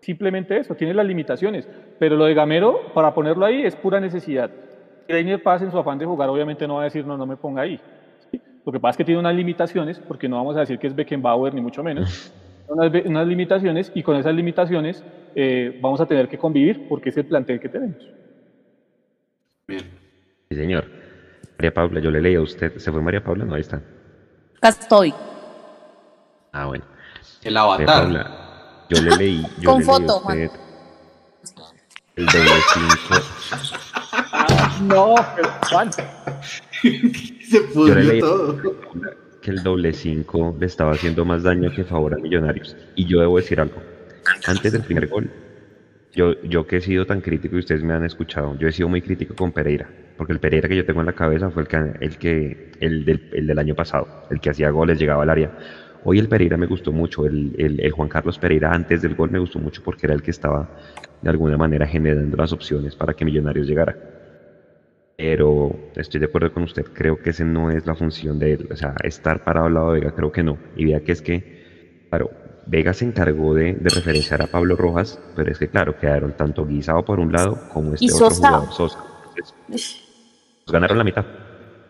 Simplemente eso, tiene las limitaciones. Pero lo de Gamero, para ponerlo ahí, es pura necesidad. Reiner Paz en su afán de jugar obviamente no va a decir no, no me ponga ahí. Lo que pasa es que tiene unas limitaciones, porque no vamos a decir que es Beckenbauer ni mucho menos, unas, unas limitaciones y con esas limitaciones eh, vamos a tener que convivir porque es el plantel que tenemos. Bien. Sí, señor. María Paula, yo le leí a usted. ¿Se fue María Paula? No, ahí está. Acá estoy. Ah, bueno. El avatar. Paula, yo le leí. Yo Con le foto, leí a usted el doble 5. No, pero Juan, Se pudrió todo. que el doble 5 le estaba haciendo más daño que favor a Millonarios. Y yo debo decir algo. Antes del primer gol, yo, yo que he sido tan crítico y ustedes me han escuchado, yo he sido muy crítico con Pereira. Porque el Pereira que yo tengo en la cabeza fue el que, el que el del, el del año pasado, el que hacía goles, llegaba al área. Hoy el Pereira me gustó mucho, el, el, el Juan Carlos Pereira antes del gol me gustó mucho porque era el que estaba de alguna manera generando las opciones para que Millonarios llegara. Pero estoy de acuerdo con usted, creo que esa no es la función de él. O sea, estar parado al lado de Vega, creo que no. Y vea que es que, claro, Vega se encargó de, de referenciar a Pablo Rojas, pero es que, claro, quedaron tanto Guisado por un lado como este Y otro Sosa. jugador, Sosa. Entonces, pues, ganaron la mitad,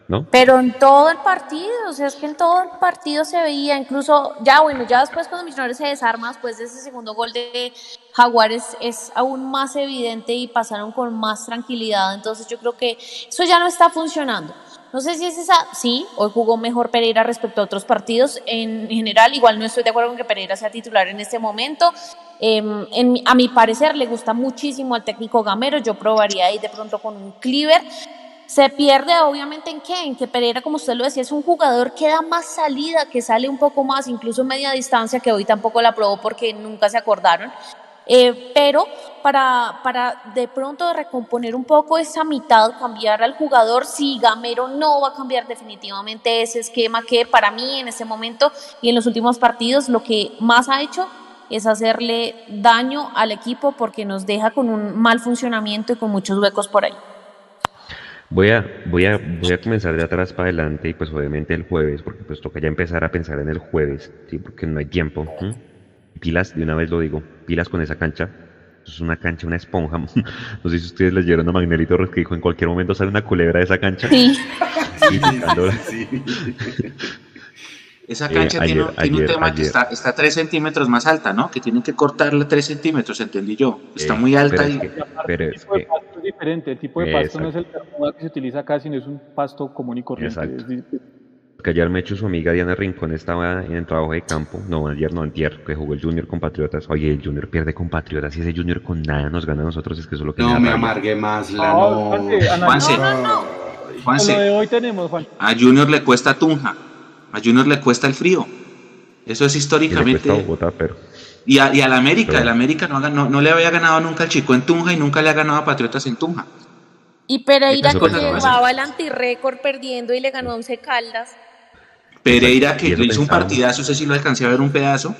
¿no? Pero en todo el partido, o sea, es que en todo el partido se veía, incluso ya bueno, ya después cuando Millonarios se desarma, después de ese segundo gol de Jaguares es aún más evidente y pasaron con más tranquilidad, entonces yo creo que eso ya no está funcionando. No sé si es esa, sí, hoy jugó mejor Pereira respecto a otros partidos en general, igual no estoy de acuerdo con que Pereira sea titular en este momento. En mi- a mi parecer le gusta muchísimo al técnico Gamero, yo probaría ahí de pronto con un Cleaver. Se pierde obviamente en qué, en que Pereira, como usted lo decía, es un jugador que da más salida, que sale un poco más, incluso media distancia, que hoy tampoco la probó porque nunca se acordaron. Eh, pero para, para de pronto recomponer un poco esa mitad, cambiar al jugador, si Gamero no va a cambiar definitivamente ese esquema que para mí en este momento y en los últimos partidos lo que más ha hecho es hacerle daño al equipo porque nos deja con un mal funcionamiento y con muchos huecos por ahí. Voy a, voy, a, voy a comenzar de atrás para adelante y pues obviamente el jueves, porque pues toca ya empezar a pensar en el jueves, ¿sí? porque no hay tiempo. Pilas, de una vez lo digo, pilas con esa cancha. Es una cancha, una esponja. No sé si ustedes leyeron a Magnelito Torres que dijo en cualquier momento sale una culebra de esa cancha. Sí. Esa Eh, cancha tiene, ayer- tiene un ayer- tema que está, está 3 centímetros más alta, ¿no? Que tienen que cortarla 3 centímetros, entendí yo. Está Eh, muy alta pero y es que- pero el es tipo de que- pasto es diferente, el tipo de pasto no es el que se utiliza acá, sino es un pasto común y corriente. Exacto. Es di- que ayer me echó su amiga Diana Rincón estaba en el trabajo de campo, no ayer no antier, que jugó el Junior con Patriotas. Oye, el Junior pierde con Patriotas y ese Junior con nada nos gana a nosotros, es que eso es lo que No me rabia. amargue más la No, no. Juanse, No, no, Juanse, de hoy tenemos, Juan. a Junior le cuesta Tunja, a Junior le cuesta el frío. Eso es Y le históricamente. cuesta Bogotá, pero Y, a, y al América, Pero- el América no, no, no le había ganado nunca al Chico en Tunja y nunca le ha ganado a Patriotas en Tunja. Y Pereira que llevaba el antirrécord perdiendo y le ganó a Once Caldas. Pereira, Exacto, que hizo un partidazo, ese sí lo alcancé a ver un pedazo.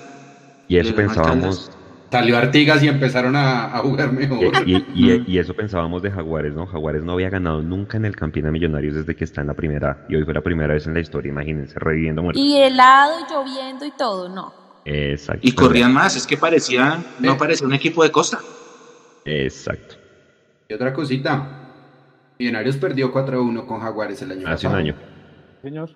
y eso pensábamos, Salió Artigas y empezaron a, a jugar mejor. y, y- y- y eso pensábamos de Jaguares, ¿no? Jaguares no había ganado nunca en el Campina Millonarios desde que está en la primera, y hoy fue la primera vez en la historia, imagínense, reviviendo muertos. Y helado, y lloviendo y todo, no. Exacto. Y corrían más, es que parecía, no Eh. parecía un equipo de costa. Exacto. Y otra cosita. Millonarios perdió 4-1 con Jaguares el año Hace un pasado. año. Señor.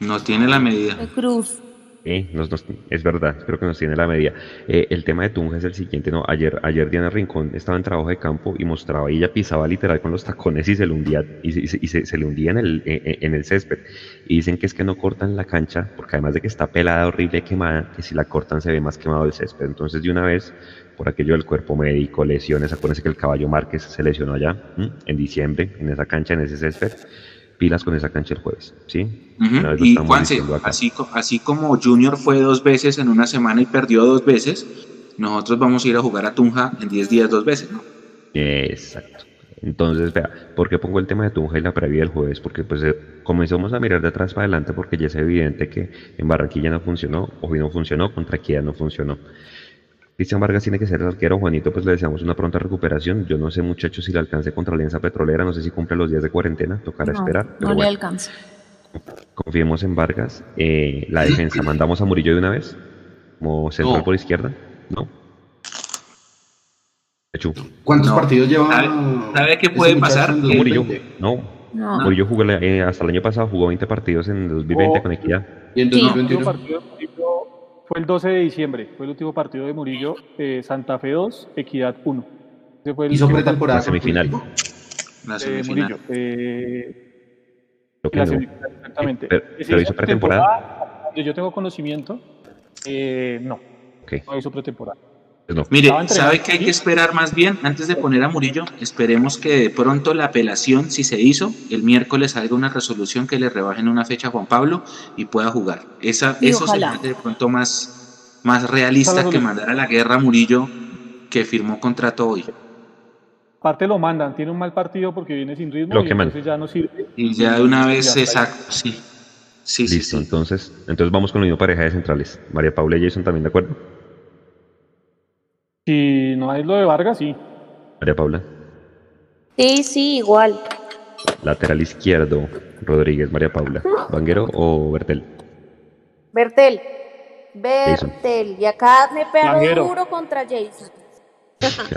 No tiene la medida. De Cruz. Eh, nos- nos- es verdad, creo que nos tiene la medida. Eh, el tema de Tunja es el siguiente, ¿no? Ayer, ayer Diana Rincón estaba en trabajo de campo y mostraba, y ella pisaba literal con los tacones y se le hundía, y se, y se- y se- se le hundía en el, eh, eh, en el césped. Y dicen que es que no cortan la cancha, porque además de que está pelada, horrible, quemada, que si la cortan se ve más quemado el césped. Entonces, de una vez, por aquello del cuerpo médico, lesiones, acuérdense que el caballo Márquez se lesionó allá, ¿m? en diciembre, en esa cancha, en ese césped. Pilas con esa cancha el jueves, ¿sí? Y Juanse, así, así como Junior fue dos veces en una semana y perdió dos veces, nosotros vamos a ir a jugar a Tunja en 10 días dos veces, ¿no? Exacto. Entonces, vea, ¿por qué pongo el tema de Tunja y la previa del jueves? Porque pues eh, comenzamos a mirar de atrás para adelante porque ya es evidente que en Barranquilla no funcionó, hoy no funcionó, contra Equidad no funcionó. Cristian Vargas tiene que ser el arquero. Juanito, pues le deseamos una pronta recuperación. Yo no sé, muchachos, si le alcance contra Alianza Petrolera. No sé si cumple los días de cuarentena. Tocará No, esperar. no le alcanza. confiemos en Vargas. Eh, la defensa, ¿mandamos a Murillo de una vez? Como central No. por izquierda. ¿No? ¿Cuántos No. partidos lleva? ¿Sabe- sabe qué puede pasar? Murillo. 2020? No. No. Murillo jugó eh, hasta el año pasado jugó 20 partidos en el 2020 Oh. con Equidad. Y en Sí. El último 2021. Fue el 12 de diciembre, fue el último partido de Murillo, eh, Santa Fe 2, Equidad 1. Ese fue el Hizo pretemporada. La semifinal. La semifinal. Murillo. eh, la no. semifinal, exactamente. Pero- pero hizo pretemporada. donde Yo tengo conocimiento, eh, no, Ok, no hizo pretemporada. No. Mire. ¿sabe que hay que esperar más bien antes de poner a Murillo? Esperemos que de pronto la apelación, si se hizo, el miércoles salga una resolución que le rebajen una fecha a Juan Pablo y pueda jugar. Esa, Sí, eso ojalá. sería de pronto más, más realista Ojalá, que mandar a la guerra a Murillo que firmó contrato hoy. Aparte lo mandan, tiene un mal partido porque viene sin ritmo Lo y entonces ya no sirve. Y ya de una vez, exacto, sí. Sí, sí, Listo, sí. entonces, entonces vamos con la misma pareja de centrales. María Paula y Jason también, ¿de acuerdo? Si no es lo de Vargas, sí. María Paula. Sí, sí, igual. Lateral izquierdo, Rodríguez, María Paula. ¿Vanguero o Bertel? Bertel. Bertel. Y acá me pego Vanguero. duro contra Jason.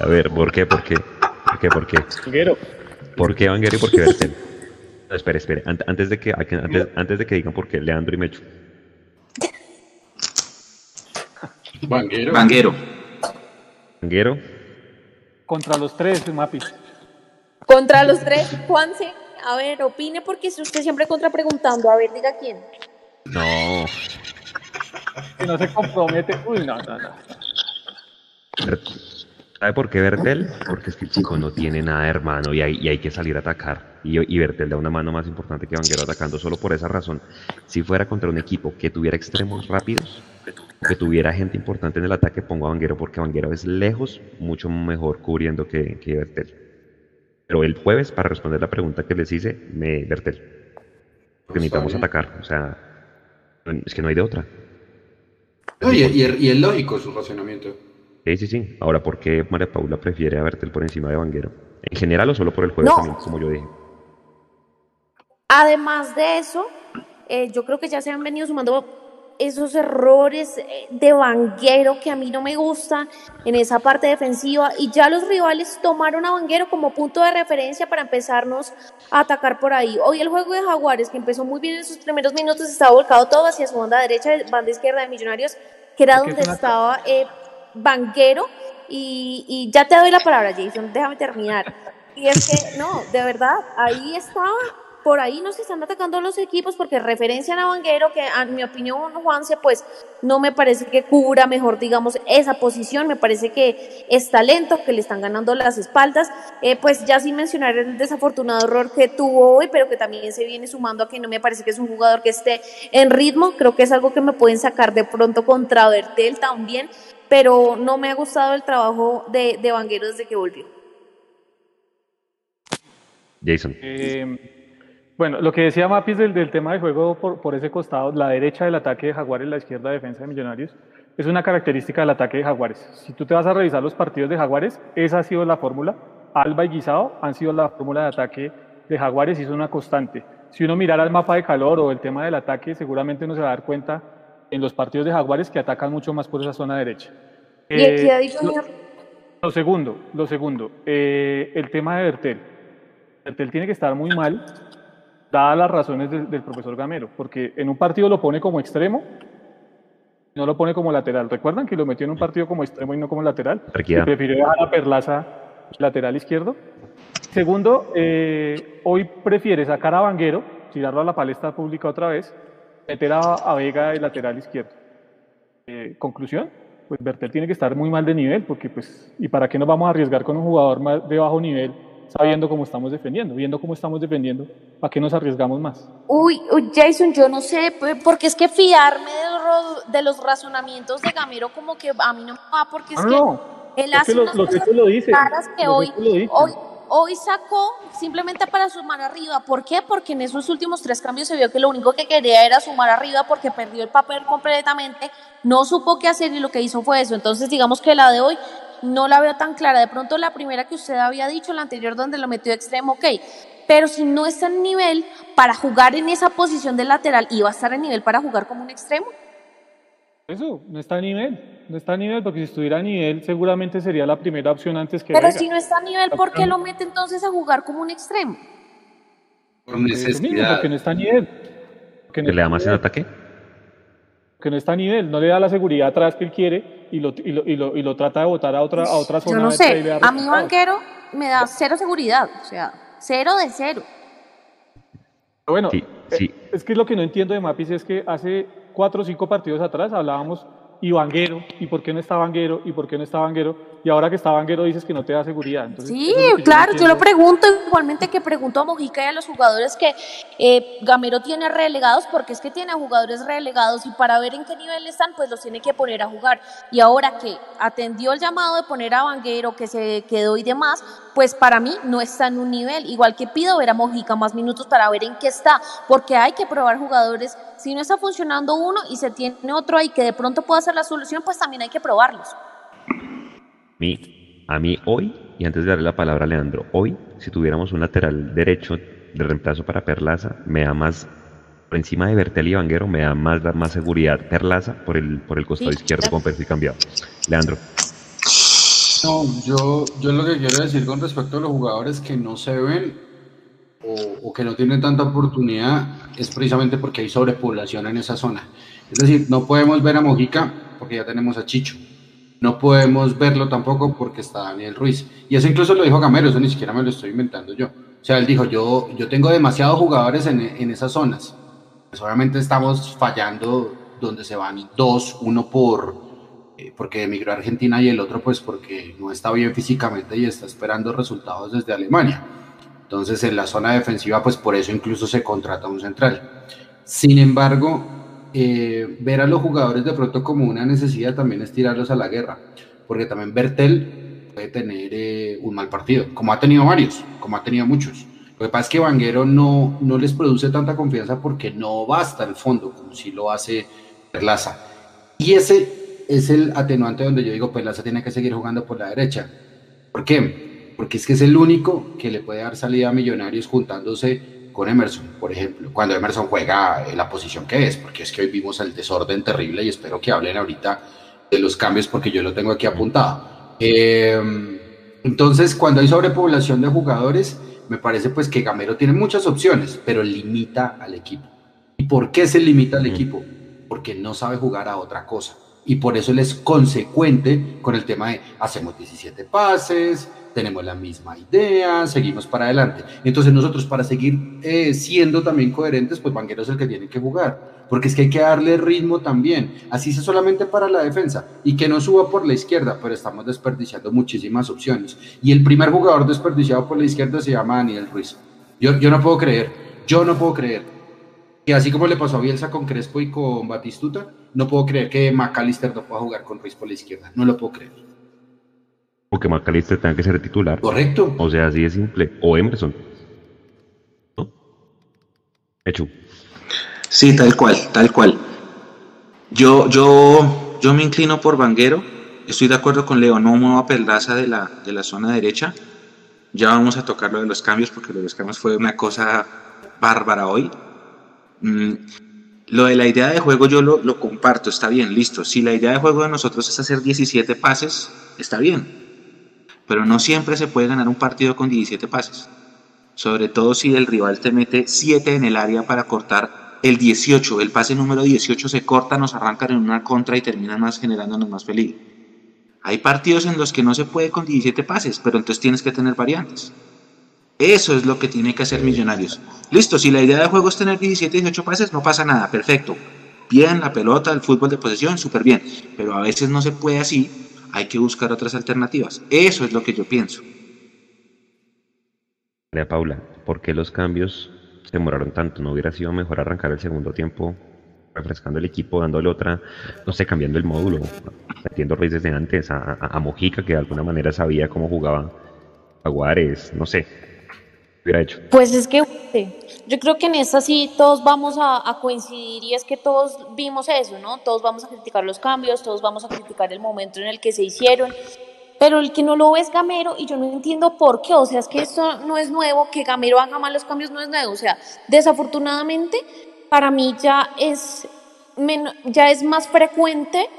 A ver, ¿por qué? ¿Por qué? ¿Por qué? ¿Por qué? Vanguero. ¿Por qué Vanguero y por qué Bertel? No, espere, espere. Ant- Antes de que, antes, antes de que digan por qué, Leandro y Mecho. Vanguero. Vanguero. Vanguero, Contra los tres, Mapis. Contra los tres, Juanse. A ver, opine porque si usted siempre contra preguntando. A ver, diga quién. no. Que no se compromete. Uy, no, no, no. ¿Sabe por qué Bertel? Porque es que el chico no tiene nada, hermano, y hay, y hay que salir a atacar. Y, y Bertel da una mano más importante que Vanguero atacando solo por esa razón. Si fuera contra un equipo que tuviera extremos rápidos, que tuviera gente importante en el ataque, pongo a Vanguero porque Vanguero es lejos mucho mejor cubriendo que, que Bertel. Pero el jueves, para responder la pregunta que les hice, me Bertel. Porque necesitamos bien. atacar, o sea, es que no hay de otra. No, y, y- y es lógico su razonamiento. Sí, sí, sí. Ahora, ¿por qué María Paula prefiere a Bertel por encima de Vanguero? ¿En general o solo por el jueves No. también, como yo dije? Además de eso, eh, yo creo que ya se han venido sumando esos errores eh, de Vanguero que a mí no me gustan en esa parte defensiva y ya los rivales tomaron a Vanguero como punto de referencia para empezarnos a atacar por ahí. Hoy el juego de Jaguares, que empezó muy bien en sus primeros minutos, estaba volcado todo hacia su banda derecha, banda izquierda de Millonarios, que era es donde estaba eh, Vanguero. Y, y ya te doy la palabra, Jason, déjame terminar. Y es que, no, de verdad, ahí estaba, por ahí nos están atacando los equipos porque referencian a Vanguero, que a mi opinión, Juanse, pues no me parece que cubra mejor, digamos, esa posición, me parece que es talento, que le están ganando las espaldas, Eh, pues ya sin mencionar el desafortunado error que tuvo hoy, pero que también se viene sumando a que no me parece que es un jugador que esté en ritmo, creo que es algo que me pueden sacar de pronto contra Bertel también, pero no me ha gustado el trabajo de, de Vanguero desde que volvió. Jason. Eh, bueno, lo que decía Mapis del, del tema de juego por, por ese costado, la derecha del ataque de Jaguares, la izquierda defensa de Millonarios, es una característica del ataque de Jaguares. Si tú te vas a revisar los partidos de Jaguares, esa ha sido la fórmula. Alba y Guisao han sido la fórmula de ataque de Jaguares y es una constante. Si uno mirara el mapa de calor o el tema del ataque, seguramente uno se va a dar cuenta en los partidos de Jaguares que atacan mucho más por esa zona derecha. Y Eh, Equidad y lo- lo segundo, lo segundo, eh, el tema de Bertel. Bertel tiene que estar muy mal, dadas las razones de- del profesor Gamero, porque en un partido lo pone como extremo, no lo pone como lateral. ¿Recuerdan que lo metió en un partido como extremo y no como lateral? Y prefirió dejar a Perlaza lateral izquierdo. Segundo, eh, hoy prefiere sacar a Vanguero, tirarlo a la palestra pública otra vez, meter a, a Vega de lateral izquierdo. Eh, conclusión, pues Bertel tiene que estar muy mal de nivel, porque pues, ¿y para qué nos vamos a arriesgar con un jugador más de bajo nivel sabiendo cómo estamos defendiendo? Viendo cómo estamos defendiendo, ¿para qué nos arriesgamos más? Uy, uy, Jason, yo no sé, porque es que fiarme de los, de los razonamientos de Gamero como que a mí no me va, porque es Ah, que no, él es hace que lo- unas cosas lo que los hoy, lo hoy, hoy sacó simplemente para sumar arriba. ¿Por qué? Porque en esos últimos tres cambios se vio que lo único que quería era sumar arriba porque perdió el papel completamente, no supo qué hacer y lo que hizo fue eso. Entonces digamos que la de hoy no la veo tan clara. De pronto la primera que usted había dicho, la anterior donde lo metió extremo, ok. Pero si no está en nivel para jugar en esa posición de lateral, ¿iba a estar en nivel para jugar como un extremo? Eso, no está a nivel, no está a nivel, porque si estuviera a nivel seguramente sería la primera opción antes que Pero si no está a nivel, ¿por qué lo mete entonces a jugar como un extremo? Por necesidad. porque no está a nivel. ¿Que le da más en ataque? Que no está a nivel, no le da la seguridad atrás que él quiere y lo, y lo, y lo, y lo trata de botar a otra, a otra zona. Yo no sé, a mí Banquero me da cero seguridad, o sea, cero de cero. Bueno, Sí, sí. eh, es que lo que no entiendo de Mapis es que hace cuatro o cinco partidos atrás hablábamos y Vanguero, y por qué no está Vanguero, y por qué no está Vanguero, y ahora que está Vanguero dices que no te da seguridad. Entonces, Sí, es claro, yo lo pregunto igualmente que pregunto a Mojica y a los jugadores que eh, Gamero tiene relegados, porque es que tiene a jugadores relegados y para ver en qué nivel están, pues los tiene que poner a jugar. Y ahora que atendió el llamado de poner a Vanguero, que se quedó y demás, pues para mí no está en un nivel. Igual que pido ver a Mojica más minutos para ver en qué está, porque hay que probar jugadores. Si no está funcionando uno y se tiene otro ahí que de pronto pueda ser la solución, pues también hay que probarlos. A mí hoy, y antes de darle la palabra a Leandro, hoy, si tuviéramos un lateral derecho de reemplazo para Perlaza, me da más, por encima de Bertel y Vanguero, me da más, da más seguridad Perlaza por el, por el costado Sí, izquierdo claro. con perfil cambiado. Leandro, No, yo, yo lo que quiero decir con respecto a los jugadores que no se ven o, que no tienen tanta oportunidad es precisamente porque hay sobrepoblación en esa zona. Es decir, no podemos ver a Mojica porque ya tenemos a Chicho. No podemos verlo tampoco porque está Daniel Ruiz. Y eso incluso lo dijo Gamero, eso ni siquiera me lo estoy inventando yo. O sea, él dijo, yo, yo tengo demasiados jugadores en, en esas zonas. Pues obviamente estamos fallando donde se van dos, uno por, eh, porque emigró a Argentina y el otro pues porque no está bien físicamente y está esperando resultados desde Alemania. Entonces en la zona defensiva pues por eso incluso se contrata un central. Sin embargo, eh, ver a los jugadores de pronto como una necesidad también es tirarlos a la guerra, porque también Bertel puede tener eh, un mal partido, como ha tenido varios, como ha tenido muchos. Lo que pasa es que Vanguero no, no les produce tanta confianza porque no va hasta el fondo, como si lo hace Perlaza. Y ese es el atenuante donde yo digo, Perlaza tiene que seguir jugando por la derecha. ¿Por qué? Porque es que es el único que le puede dar salida a Millonarios juntándose con Emerson, por ejemplo, cuando Emerson juega en la posición que es, porque es que hoy vimos el desorden terrible y espero que hablen ahorita de los cambios porque yo lo tengo aquí apuntado. Eh, entonces, cuando hay sobrepoblación de jugadores, me parece pues que Gamero tiene muchas opciones, pero limita al equipo. ¿Y por qué se limita al equipo? Porque no sabe jugar a otra cosa. Y por eso él es consecuente con el tema de hacemos 17 pases, tenemos la misma idea, seguimos para adelante. Entonces nosotros para seguir eh, siendo también coherentes, pues Banguero es el que tiene que jugar, porque es que hay que darle ritmo también, así sea solamente para la defensa, y que no suba por la izquierda, pero estamos desperdiciando muchísimas opciones. Y el primer jugador desperdiciado por la izquierda se llama Daniel Ruiz. Yo, yo no puedo creer, yo no puedo creer que así como le pasó a Bielsa con Crespo y con Batistuta, no puedo creer que McAllister no pueda jugar con Ruiz por la izquierda, no lo puedo creer. o que Macalister tenga que ser titular. Correcto. O sea, así de simple. O Emerson. ¿No? Hecho. Sí, tal cual, tal cual. Yo, yo, yo me inclino por Vanguero. Estoy de acuerdo con Leo, no muevo a Perlaza de la, de la zona derecha. Ya vamos a tocar lo de los cambios, porque lo de los cambios fue una cosa bárbara hoy. Mm, lo de la idea de juego yo lo, comparto, está bien, listo. Si la idea de juego de nosotros es hacer 17 pases, está bien. Pero no siempre se puede ganar un partido con 17 pases. Sobre todo si el rival te mete 7 en el área para cortar el 18. El pase número 18 se corta, nos arrancan en una contra y terminan más generándonos más peligro. Hay partidos en los que no se puede con 17 pases, pero entonces tienes que tener variantes. Eso es lo que tiene que hacer Millonarios. Listo, si la idea de juego es tener 17, 18 pases, no pasa nada, perfecto. Bien, la pelota, el fútbol de posesión, súper bien. Pero a veces no se puede así, hay que buscar otras alternativas. Eso es lo que yo pienso. María Paula, ¿por qué los cambios se demoraron tanto? ¿No hubiera sido mejor arrancar el segundo tiempo refrescando el equipo, dándole otra, no sé, cambiando el módulo, metiendo Ruiz desde antes a, a- Mojica, que de alguna manera sabía cómo jugaba Jaguares, no sé, hubiera hecho. Pues es que yo creo que en esta sí todos vamos a, coincidir y es que todos vimos eso, ¿no? Todos vamos a criticar los cambios, todos vamos a criticar el momento en el que se hicieron, pero el que no lo ve es Gamero y yo no entiendo por qué, o sea, es que esto no es nuevo, que Gamero haga mal los cambios no es nuevo, o sea, desafortunadamente para mí ya es, ya es más frecuente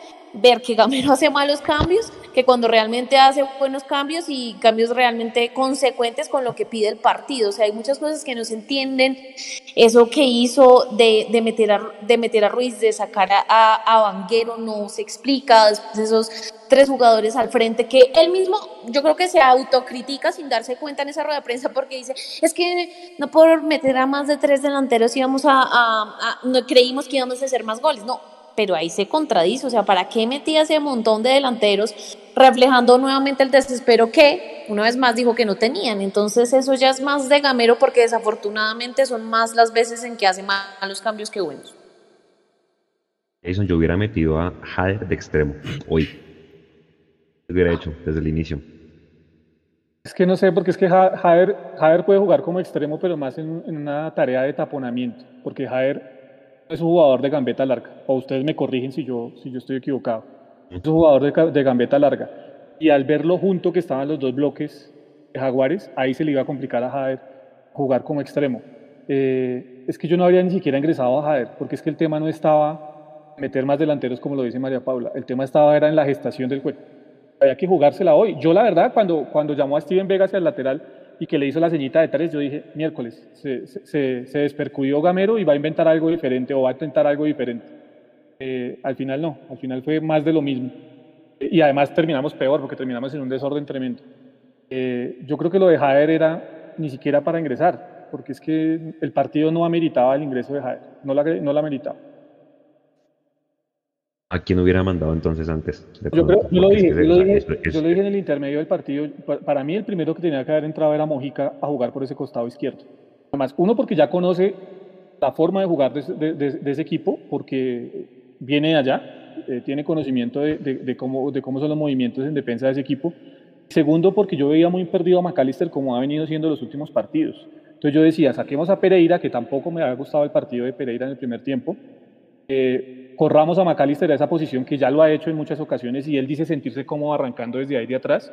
ver que Gamero hace malos cambios que cuando realmente hace buenos cambios y cambios realmente consecuentes con lo que pide el partido. O sea, hay muchas cosas que no se entienden. Eso que hizo de, de meter, a, de meter a Ruiz, de sacar a, a Vanguero, no se explica. Después esos tres jugadores al frente que él mismo, yo creo que se autocritica sin darse cuenta en esa rueda de prensa porque dice, es que no por meter a más de tres delanteros íbamos a, a no creímos que íbamos a hacer más goles. No, pero ahí se contradice, o sea, ¿para qué metía ese montón de delanteros reflejando nuevamente el desespero que una vez más dijo que no tenían? Entonces eso ya es más de gamero porque desafortunadamente son más las veces en que hace malos cambios que buenos. Jason, yo hubiera metido a Jader de extremo hoy. Lo hubiera hecho desde el inicio. Es que no sé, porque es que Jader, puede jugar como extremo, pero más en, en una tarea de taponamiento, porque Jader es un jugador de gambeta larga, o ustedes me corrigen si yo, si yo estoy equivocado. Es un jugador de, gambeta larga. Y al verlo junto que estaban los dos bloques de Jaguares, ahí se le iba a complicar a Jader jugar como extremo. Eh, es que yo no habría ni siquiera ingresado a Jader, porque es que el tema no estaba meter más delanteros como lo dice María Paula, el tema estaba era en la gestación del juego. Había que jugársela hoy. Yo la verdad, cuando, cuando llamó a Steven Vega hacia el lateral, y que le hizo la ceñita de tres, yo dije, miércoles, se, se, se despercudió Gamero y va a inventar algo diferente o va a intentar algo diferente. Eh, al final no, al final fue más de lo mismo. Y además terminamos peor porque terminamos en un desorden tremendo. Eh, yo creo que lo de Jader era ni siquiera para ingresar, porque es que el partido no ameritaba el ingreso de Jader, no la, no la ameritaba. ¿A quién hubiera mandado entonces antes? Yo, creo, yo, lo dije, yo, lo dije, en el intermedio del partido. Para mí, el primero que tenía que haber entrado era Mojica a jugar por ese costado izquierdo. Además, uno, porque ya conoce la forma de jugar de, ese equipo, porque viene de allá, eh, tiene conocimiento de, cómo, de cómo son los movimientos en defensa de ese equipo. Segundo, porque yo veía muy perdido a McAllister como ha venido siendo los últimos partidos. Entonces yo decía, saquemos a Pereira, que tampoco me había gustado el partido de Pereira en el primer tiempo. Eh, corramos a McAllister a esa posición que ya lo ha hecho en muchas ocasiones y él dice sentirse cómodo arrancando desde ahí de atrás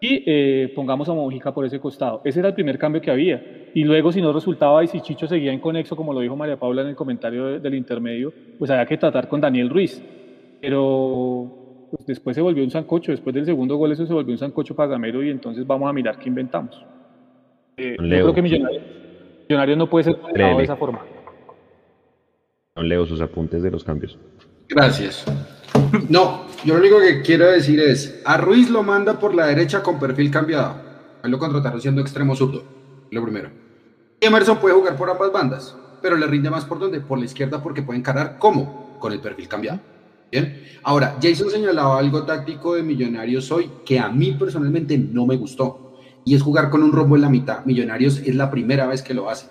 y eh, pongamos a Mojica por ese costado. Ese era el primer cambio que había. Y luego, si no resultaba y si Chicho seguía en conexo, como lo dijo María Paula en el comentario del intermedio, pues había que tratar con Daniel Ruiz. Pero pues, después se volvió un sancocho, después del segundo gol eso se volvió un sancocho para Gamero y entonces vamos a mirar qué inventamos. Eh, yo creo que Millonarios, no puede ser de esa forma. Leo sus apuntes de los cambios. Gracias. No, yo lo único que quiero decir es, a Ruiz lo manda por la derecha con perfil cambiado. Ahí lo contrataron siendo extremo zurdo, lo primero. Emerson puede jugar por ambas bandas, pero le rinde más por donde, por la izquierda porque puede encarar ¿cómo? Con el perfil cambiado. Bien. Ahora, Jason señalaba algo táctico de Millonarios hoy que a mí personalmente no me gustó. Y es jugar con un rombo en la mitad. Millonarios es la primera vez que lo hace.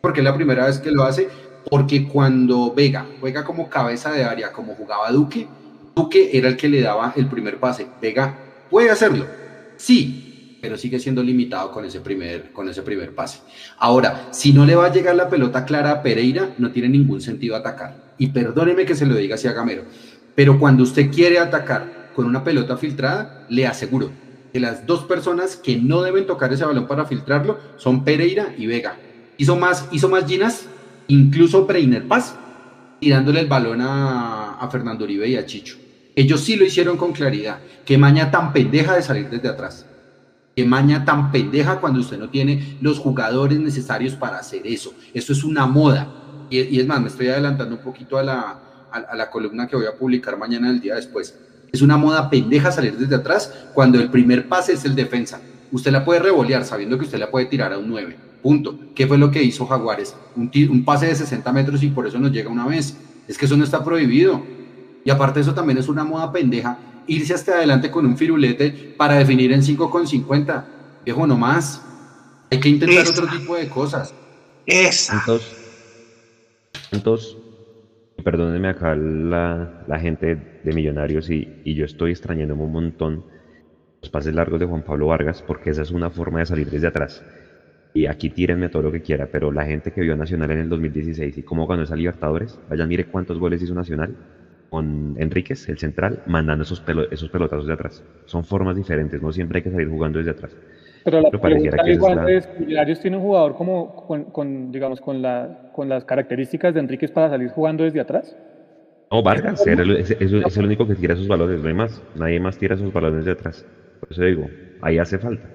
Porque es la primera vez que lo hace porque cuando Vega juega como cabeza de área, como jugaba Duque, Duque era el que le daba el primer pase. Vega puede hacerlo, sí, pero sigue siendo limitado con ese primer, con ese primer pase. Ahora, si no le va a llegar la pelota clara a Pereira, no tiene ningún sentido atacar. Y perdóneme que se lo diga así a Gamero, pero cuando usted quiere atacar con una pelota filtrada, le aseguro que las dos personas que no deben tocar ese balón para filtrarlo son Pereira y Vega. Hizo más, hizo más Ginas incluso Breiner Paz, tirándole el balón a, Fernando Uribe y a Chicho. Ellos sí lo hicieron con claridad. Qué maña tan pendeja de salir desde atrás. Qué maña tan pendeja cuando usted no tiene los jugadores necesarios para hacer eso. Eso es una moda. Y, es más, me estoy adelantando un poquito a la, a la columna que voy a publicar mañana el día después. Es una moda pendeja salir desde atrás cuando el primer pase es el defensa. Usted la puede revolear sabiendo que usted la puede tirar a un 9 Punto. ¿Qué fue lo que hizo Jaguares? Un, un, pase de 60 metros y por eso nos llega una vez. Es que eso no está prohibido. Y aparte de eso también es una moda pendeja irse hasta adelante con un firulete para definir en 5 con 50. Viejo, no más. Hay que intentar otro tipo de cosas. Esa. Entonces, entonces perdónenme acá la, la, gente de Millonarios y, y yo estoy extrañándome un montón los pases largos de Juan Pablo Vargas, porque esa es una forma de salir desde atrás. Y aquí tírenme todo lo que quiera, pero la gente que vio Nacional en el 2016 y cómo ganó esa Libertadores, vayan, mire cuántos goles hizo Nacional con Enríquez, el central, mandando esos, esos pelotazos de atrás. Son formas diferentes, no siempre hay que salir jugando desde atrás. Pero la pregunta igual es, Millonarios tiene un jugador como con, digamos, con, la, con las características de Enríquez para salir jugando desde atrás. No, Vargas, es, el único que tira esos balones, no hay más. Nadie más tira esos balones de atrás. Por eso digo, ahí hace falta.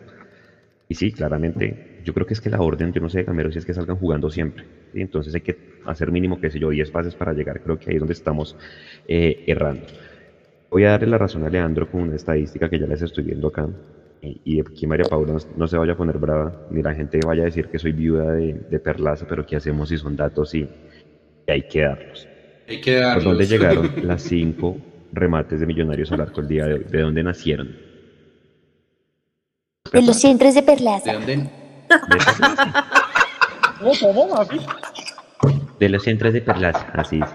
Y sí, claramente, yo creo que es que la orden, yo no sé de Camero si es que salgan jugando siempre. Entonces hay que hacer mínimo, qué sé yo, 10 pases para llegar. Creo que ahí es donde estamos eh, errando. Voy a darle la razón a Leandro con una estadística que ya les estoy viendo acá. Y, aquí María Paula no, se vaya a poner brava, ni la gente vaya a decir que soy viuda de, Perlaza, pero ¿qué hacemos si son datos y, hay que darlos? Hay que darlos. ¿Por dónde llegaron las cinco remates de Millonarios al arco el día de hoy? ¿De dónde nacieron? De los centros de Perlaza. ¿De dónde? De los centros de Perlaza, así es.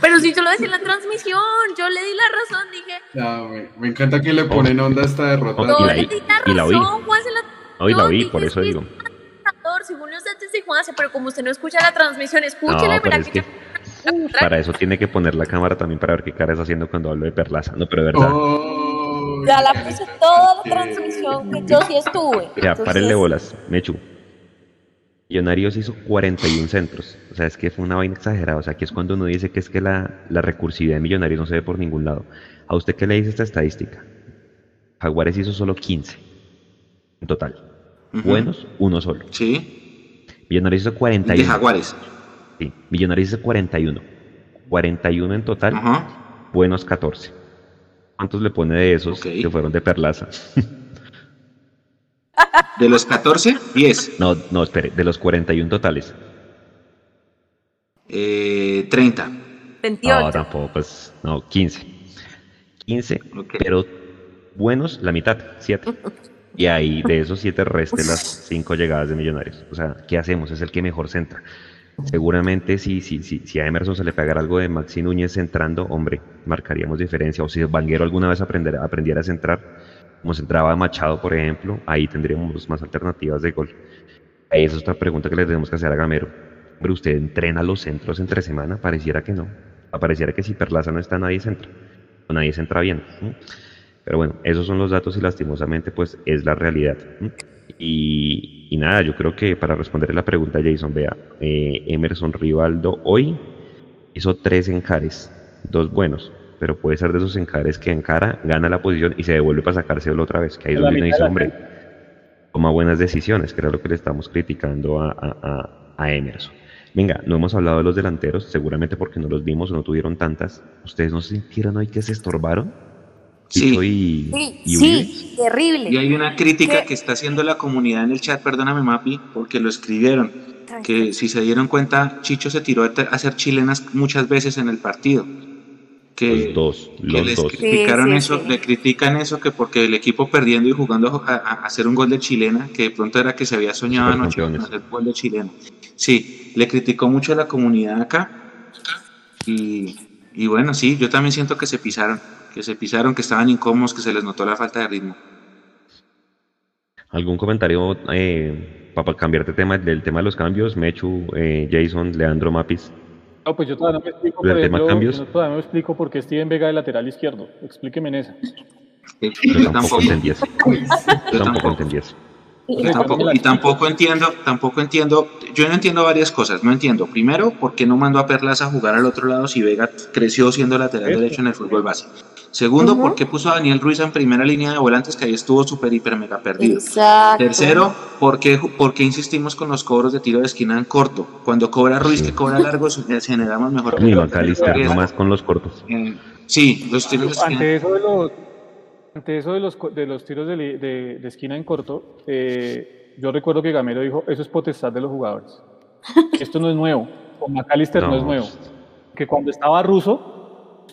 Pero si yo lo decía en la transmisión, yo le di la razón, dije. me, encanta que le ponen onda a esta derrota. No, le di la razón, y la oí. Juan se la... Hoy la oí, por eso digo. Según los datos de Juan, pero como usted no escucha la transmisión, escúchela, no, es que... Para eso tiene que poner la cámara también para ver qué cara está haciendo cuando hablo de Perlaza. No, pero de verdad. Oh. Ya la puse toda la transmisión que yo sí estuve. Ya, Entonces... párenle bolas, Mechu. Millonarios hizo 41 centros. O sea, es que fue una vaina exagerada. O sea, aquí es cuando uno dice que es que la, recursividad de Millonarios no se ve por ningún lado. ¿A usted qué le dice esta estadística? Jaguares hizo solo 15 en total. Buenos, uno solo. Sí. Millonarios hizo 41. De Jaguares. Sí, Millonarios hizo 41. 41 en total. Buenos 14. ¿Cuántos le pone de esos que fueron de Perlaza? ¿De los 14? 10. No, no, espere, de los 41 totales. Eh, 30. 28. No, tampoco, pues, no, 15. 15, pero buenos, la mitad, 7. Y ahí de esos 7 reste las 5 llegadas de Millonarios. O sea, ¿qué hacemos? Es el que mejor centra. Seguramente si, si, si, si a Emerson se le pegara algo de Maxi Núñez centrando, hombre, marcaríamos diferencia. O si Vanguero alguna vez aprendiera, aprendiera a centrar, como se entraba Machado, por ejemplo, ahí tendríamos más alternativas de gol. Esa es otra pregunta que le tenemos que hacer a Gamero. Pero usted entrena los centros entre semana, pareciera que no. Pareciera que si Perlaza no está, nadie centra. O nadie centra bien. Pero bueno, esos son los datos y lastimosamente pues es la realidad. Y, nada, yo creo que para responder la pregunta, Jason, vea, eh, Emerson Rivaldo hoy hizo tres encares, dos buenos, pero puede ser de esos encares que encara, gana la posición y se devuelve para sacárselo otra vez. Que ahí es donde uno dice, hombre, toma buenas decisiones, que era lo que le estamos criticando a, a, Emerson. Venga, no hemos hablado de los delanteros, seguramente porque no los vimos o no tuvieron tantas. ¿Ustedes no sintieron hoy que se estorbaron? Sí, sí, sí, terrible. Y hay una crítica que está haciendo la comunidad en el chat, perdóname Mapi, porque lo escribieron, que si se dieron cuenta, Chicho se tiró a hacer chilenas muchas veces en el partido que, los dos, los les dos. criticaron eso, le critican eso que porque el equipo perdiendo y jugando a, hacer un gol de chilena, que de pronto era que se había soñado anoche con hacer gol de chilena. Sí, le criticó mucho a la comunidad acá. Y, y bueno, sí, yo también siento que se pisaron, que se pisaron, que estaban incómodos, que se les notó la falta de ritmo. ¿Algún comentario eh, para cambiar de tema, del tema de los cambios? Mechu, eh, Jason, Leandro Mapis. No, pues yo todavía no me explico, por ejemplo, yo todavía no me explico por qué Steven Vega de lateral izquierdo. Explíqueme en esa. Yo tampoco entendí eso. Yo tampoco entendí eso. Y tampoco, y tampoco entiendo, tampoco entiendo, yo no entiendo varias cosas, no entiendo. Primero, ¿por qué no mandó a Perlas a jugar al otro lado si Vega creció siendo lateral derecho en el fútbol base? Segundo, ¿por qué puso a Daniel Ruiz en primera línea de volantes que ahí estuvo súper, hiper, mega perdido? Tercero, ¿por qué, ¿por qué, insistimos con los cobros de tiro de esquina en corto? Cuando cobra Ruiz, que cobra largo, generamos mejor. Ni no más con los cortos. Eh, sí, los tiros de esquina. Ante eso de los, ante eso de los, de los tiros de, de, de esquina en corto, eh, yo recuerdo que Gamero dijo, eso es potestad de los jugadores. Esto no es nuevo. Con McAllister no, no es nuevo. Que cuando estaba Russo,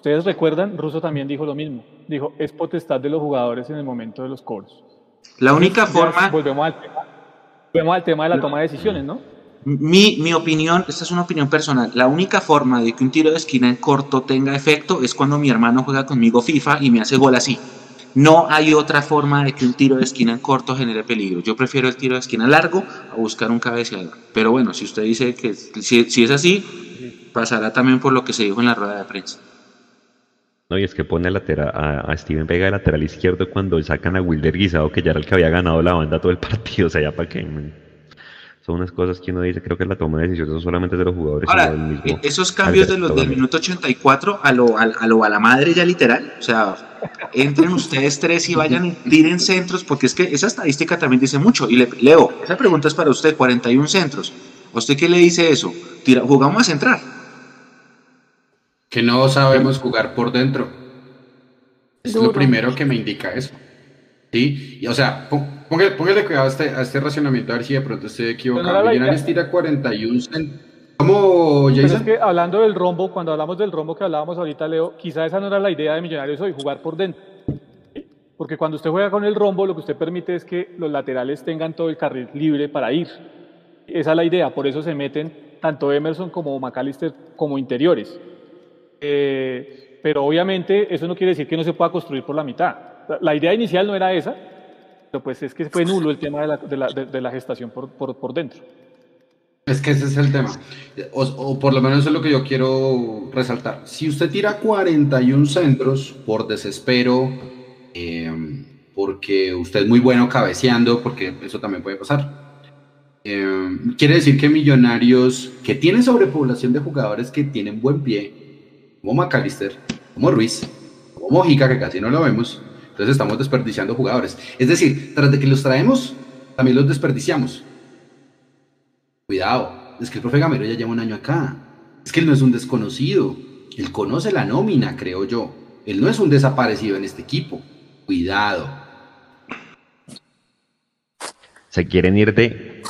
Ustedes recuerdan, Russo también dijo lo mismo. Dijo, es potestad de los jugadores en el momento de los cobros. La única forma... Volvemos al tema, volvemos al tema de la toma de decisiones, ¿no? Mi, mi opinión, esta es una opinión personal, la única forma de que un tiro de esquina en corto tenga efecto es cuando mi hermano juega conmigo FIFA y me hace gol así. No hay otra forma de que un tiro de esquina en corto genere peligro. Yo prefiero el tiro de esquina largo a buscar un cabeceador. Pero bueno, si usted dice que si, es así, pasará también por lo que se dijo en la rueda de prensa. No, y es que pone a, a, a Steven Vega de lateral izquierdo cuando sacan a Wilder Guisado, que ya era el que había ganado la banda todo el partido. O sea, ya para qué. Son unas cosas que uno dice, creo que la toma de decisiones no solamente de los jugadores, Ahora, mismo. esos cambios de los del minuto 84 a lo, a, a lo a la madre ya literal, o sea, entren ustedes tres y vayan y tiren centros, porque es que esa estadística también dice mucho. Y le, Leo, esa pregunta es para usted, 41 centros. ¿A usted qué le dice eso? Tira, jugamos a centrar. Que no sabemos jugar por dentro. Es lo primero que me indica eso. ¿Sí? Y, o sea, pó- póngale, póngale cuidado a este, a este racionamiento, a ver si de pronto estoy equivocado. Millonarios tira 41 cent- ¿Cómo, Pero es Jason? que hablando del rombo, cuando hablamos del rombo que hablábamos ahorita, Leo, quizá esa no era la idea de Millonarios hoy, jugar por dentro. Porque cuando usted juega con el rombo, lo que usted permite es que los laterales tengan todo el carril libre para ir. Esa es la idea, por eso se meten tanto Emerson como McAllister como interiores. Eh, pero obviamente eso no quiere decir que no se pueda construir por la mitad. La- idea inicial no era esa, pero pues es que fue nulo el tema de la, gestación por, dentro. Es que ese es el tema. O, por lo menos es lo que yo quiero resaltar. Si usted tira 41 centros por desespero, eh, porque usted es muy bueno cabeceando, porque eso también puede pasar. eh, quiere decir que Millonarios, que tiene sobrepoblación de jugadores que tienen buen pie, como McAllister, como Ruiz, como Mojica, que casi no lo vemos, entonces estamos desperdiciando jugadores. Es decir, tras de que los traemos, también los desperdiciamos. Cuidado, es que el profe Gamero ya lleva un año acá. Es que él no es un desconocido. Él conoce la nómina, creo yo. Él no es un desaparecido en este equipo. Cuidado. Se quieren ir de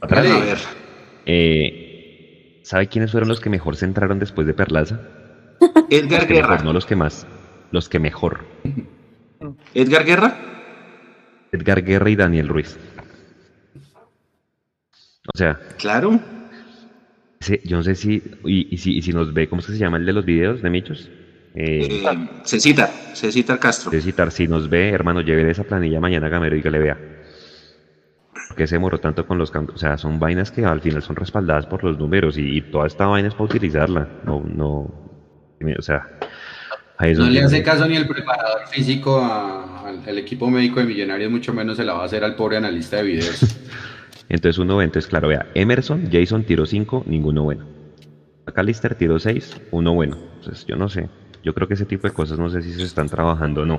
atrás. Dale. A ver, Eh, ¿Sabe quiénes fueron los que mejor se entraron después de Perlaza? Edgar Los que mejor, Guerra. no los que más. Los que mejor. Edgar Guerra. Edgar Guerra y Daniel Ruiz. O sea, Claro. yo no sé si y, y si, y si nos ve, ¿cómo es que se llama el de los videos de Michos? Eh, Eh, Cecitar, Cecitar Castro. de citar, si nos ve, hermano, lleve esa planilla mañana a Gamero y que le vea. Que se demoró tanto con los cambios. O sea, son vainas que al final son respaldadas por los números y, y toda esta vaina es para utilizarla. No, no. O sea, No le hace caso ni el preparador físico a- al, al equipo médico de Millonarios, mucho menos se la va a hacer al pobre analista de videos. Entonces uno ve, entonces claro, vea, Emerson, Jason tiró 5, ninguno bueno. McAllister tiró 6, uno bueno. Entonces yo no sé. Yo creo que ese tipo de cosas no sé si se están trabajando o no.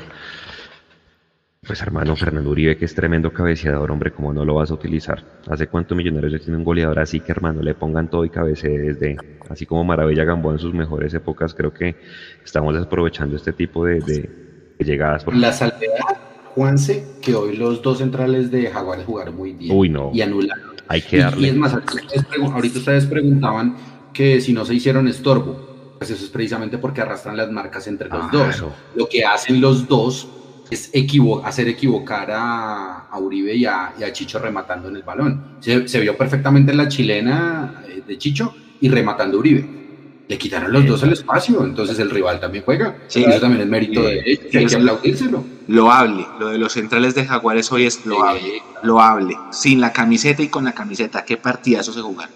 Pues hermano, Fernando Uribe, que es tremendo cabeceador, hombre, ¿cómo no lo vas a utilizar? ¿Hace cuánto Millonarios ya tiene un goleador así que, hermano, le pongan todo y cabecee desde, así como Maravilla Gamboa en sus mejores épocas? Creo que estamos desaprovechando este tipo de, de- de llegadas. La salvedad, Juanse, que hoy los dos centrales de Jaguares jugaron muy bien. Uy, no. Y anularon. hay que Y, y darle. es más, ahorita ustedes, preguntaban que si no se hicieron estorbo. Pues eso es precisamente porque arrastran las marcas entre los dos. Lo que hacen los dos es equivo- hacer equivocar a, a Uribe y a, y a Chicho rematando en el balón. Se, se vio perfectamente en la chilena eh, de Chicho y rematando a Uribe. Le quitaron los dos el espacio, entonces el rival también juega. Sí. Y eso también es mérito de ellos, hay que aplaudírselo. Loable. Lo de los centrales de Jaguares hoy es loable. Loable. Sin la camiseta y con la camiseta. Qué partidazo se jugaron.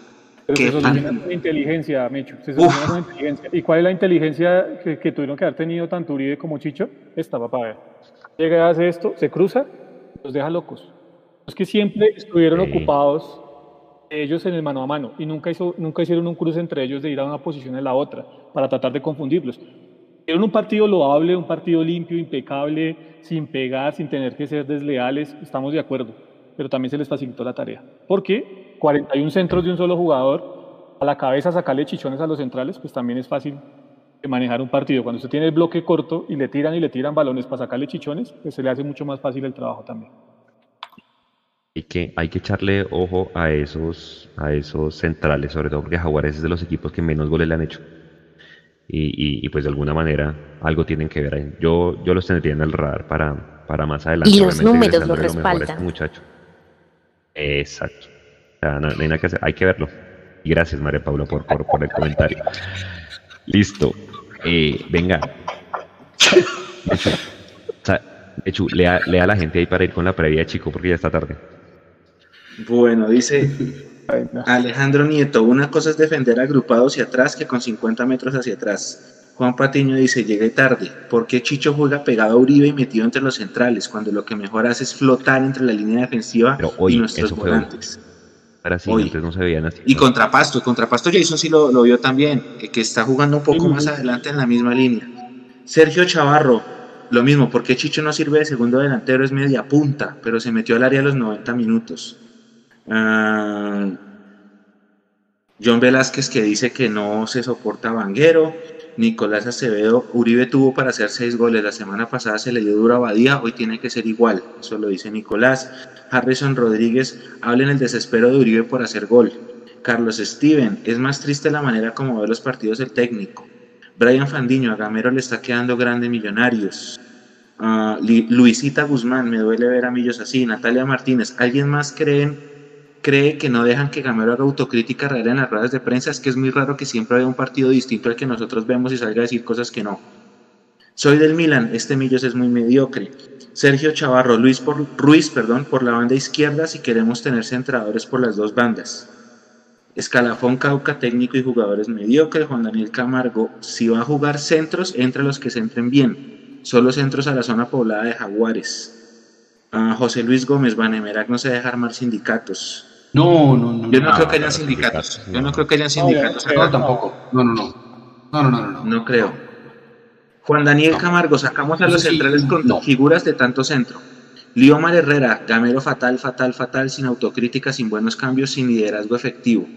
Pero Qué se fan- soluciona con inteligencia, Mecho. Se Uf. soluciona con inteligencia. ¿Y cuál es la inteligencia que, que tuvieron que haber tenido tanto Uribe como Chicho? Esta, papá, ver. Llega hace esto, se cruza, los deja locos. Es que siempre estuvieron Sí. ocupados ellos en el mano a mano y nunca, hizo, nunca hicieron un cruce entre ellos de ir a una posición en la otra para tratar de confundirlos. Era un partido loable, un partido limpio, impecable, sin pegar, sin tener que ser desleales, estamos de acuerdo, pero también se les facilitó la tarea. Porque 41 centros de un solo jugador, a la cabeza sacarle chichones a los centrales, pues también es fácil de manejar un partido. Cuando usted tiene el bloque corto y le tiran y le tiran balones para sacarle chichones, pues se le hace mucho más fácil el trabajo también. Hay que, hay que echarle ojo a esos, a esos centrales, sobre todo porque Jaguares es de los equipos que menos goles le han hecho. Y, y- y, pues de alguna manera algo tienen que ver ahí. Yo, yo los tendría en el radar para, para más adelante. Y los números lo este respaldan. muchacho. Exacto. No, no, hay nada que hacer, hay que verlo. Y gracias, María Paula, por, por, por el comentario. Listo. Eh, venga. Echu, lea, lea, a la gente ahí para ir con la previa, chico, porque ya está tarde. Bueno, dice Alejandro Nieto, una cosa es defender agrupado hacia atrás que con 50 metros hacia atrás. Juan Patiño dice, llegué tarde. ¿Por qué Chicho juega pegado a Uribe y metido entre los centrales, cuando lo que mejor hace es flotar entre la línea defensiva y nuestros volantes? No se veían así. Y Contrapasto, Contrapasto Jason sí lo, lo vio también, que, está jugando un poco más adelante en la misma línea. Sergio Chavarro, lo mismo, porque Chicho no sirve de segundo delantero, es media punta, pero se metió al área a los 90 minutos. Ah, John Velázquez que dice que no se soporta Vanguero. Nicolás Acevedo, Uribe tuvo para hacer seis goles. La semana pasada se le dio dura Badía, hoy tiene que ser igual. Eso lo dice Nicolás. Harrison Rodríguez habla en el desespero de Uribe por hacer gol. Carlos Steven, es más triste la manera como ve los partidos el técnico. Brian Fandiño, a Gamero le está quedando grande Millonarios. Ah, Luisita Guzmán, me duele ver a Millos así. Natalia Martínez, ¿alguien más creen cree que no dejan que Gamero haga autocrítica real en las ruedas de prensa, es que es muy raro que siempre haya un partido distinto al que nosotros vemos y salga a decir cosas que no. Soy del Milan, este Millos es muy mediocre. Sergio Chavarro, Luis por, Ruiz perdón, por la banda izquierda si queremos tener centradores por las dos bandas. Escalafón, Cauca, técnico y jugadores mediocres. Juan Daniel Camargo, si va a jugar centros, entre los que se entren bien. Solo centros a la zona poblada de Jaguares. Ah, José Luis Gómez, Vanemerac no se deja armar sindicatos. No, no, no. Yo no, creo que hayan sindicatos. Yo no creo que hayan sindicatos. No, tampoco. No, no, no. No, no, no, no. No creo. Juan Daniel Camargo, sacamos a los centrales con figuras de tanto centro. Liomar Herrera, gamero fatal, fatal, fatal, sin autocrítica, sin buenos cambios, sin liderazgo efectivo.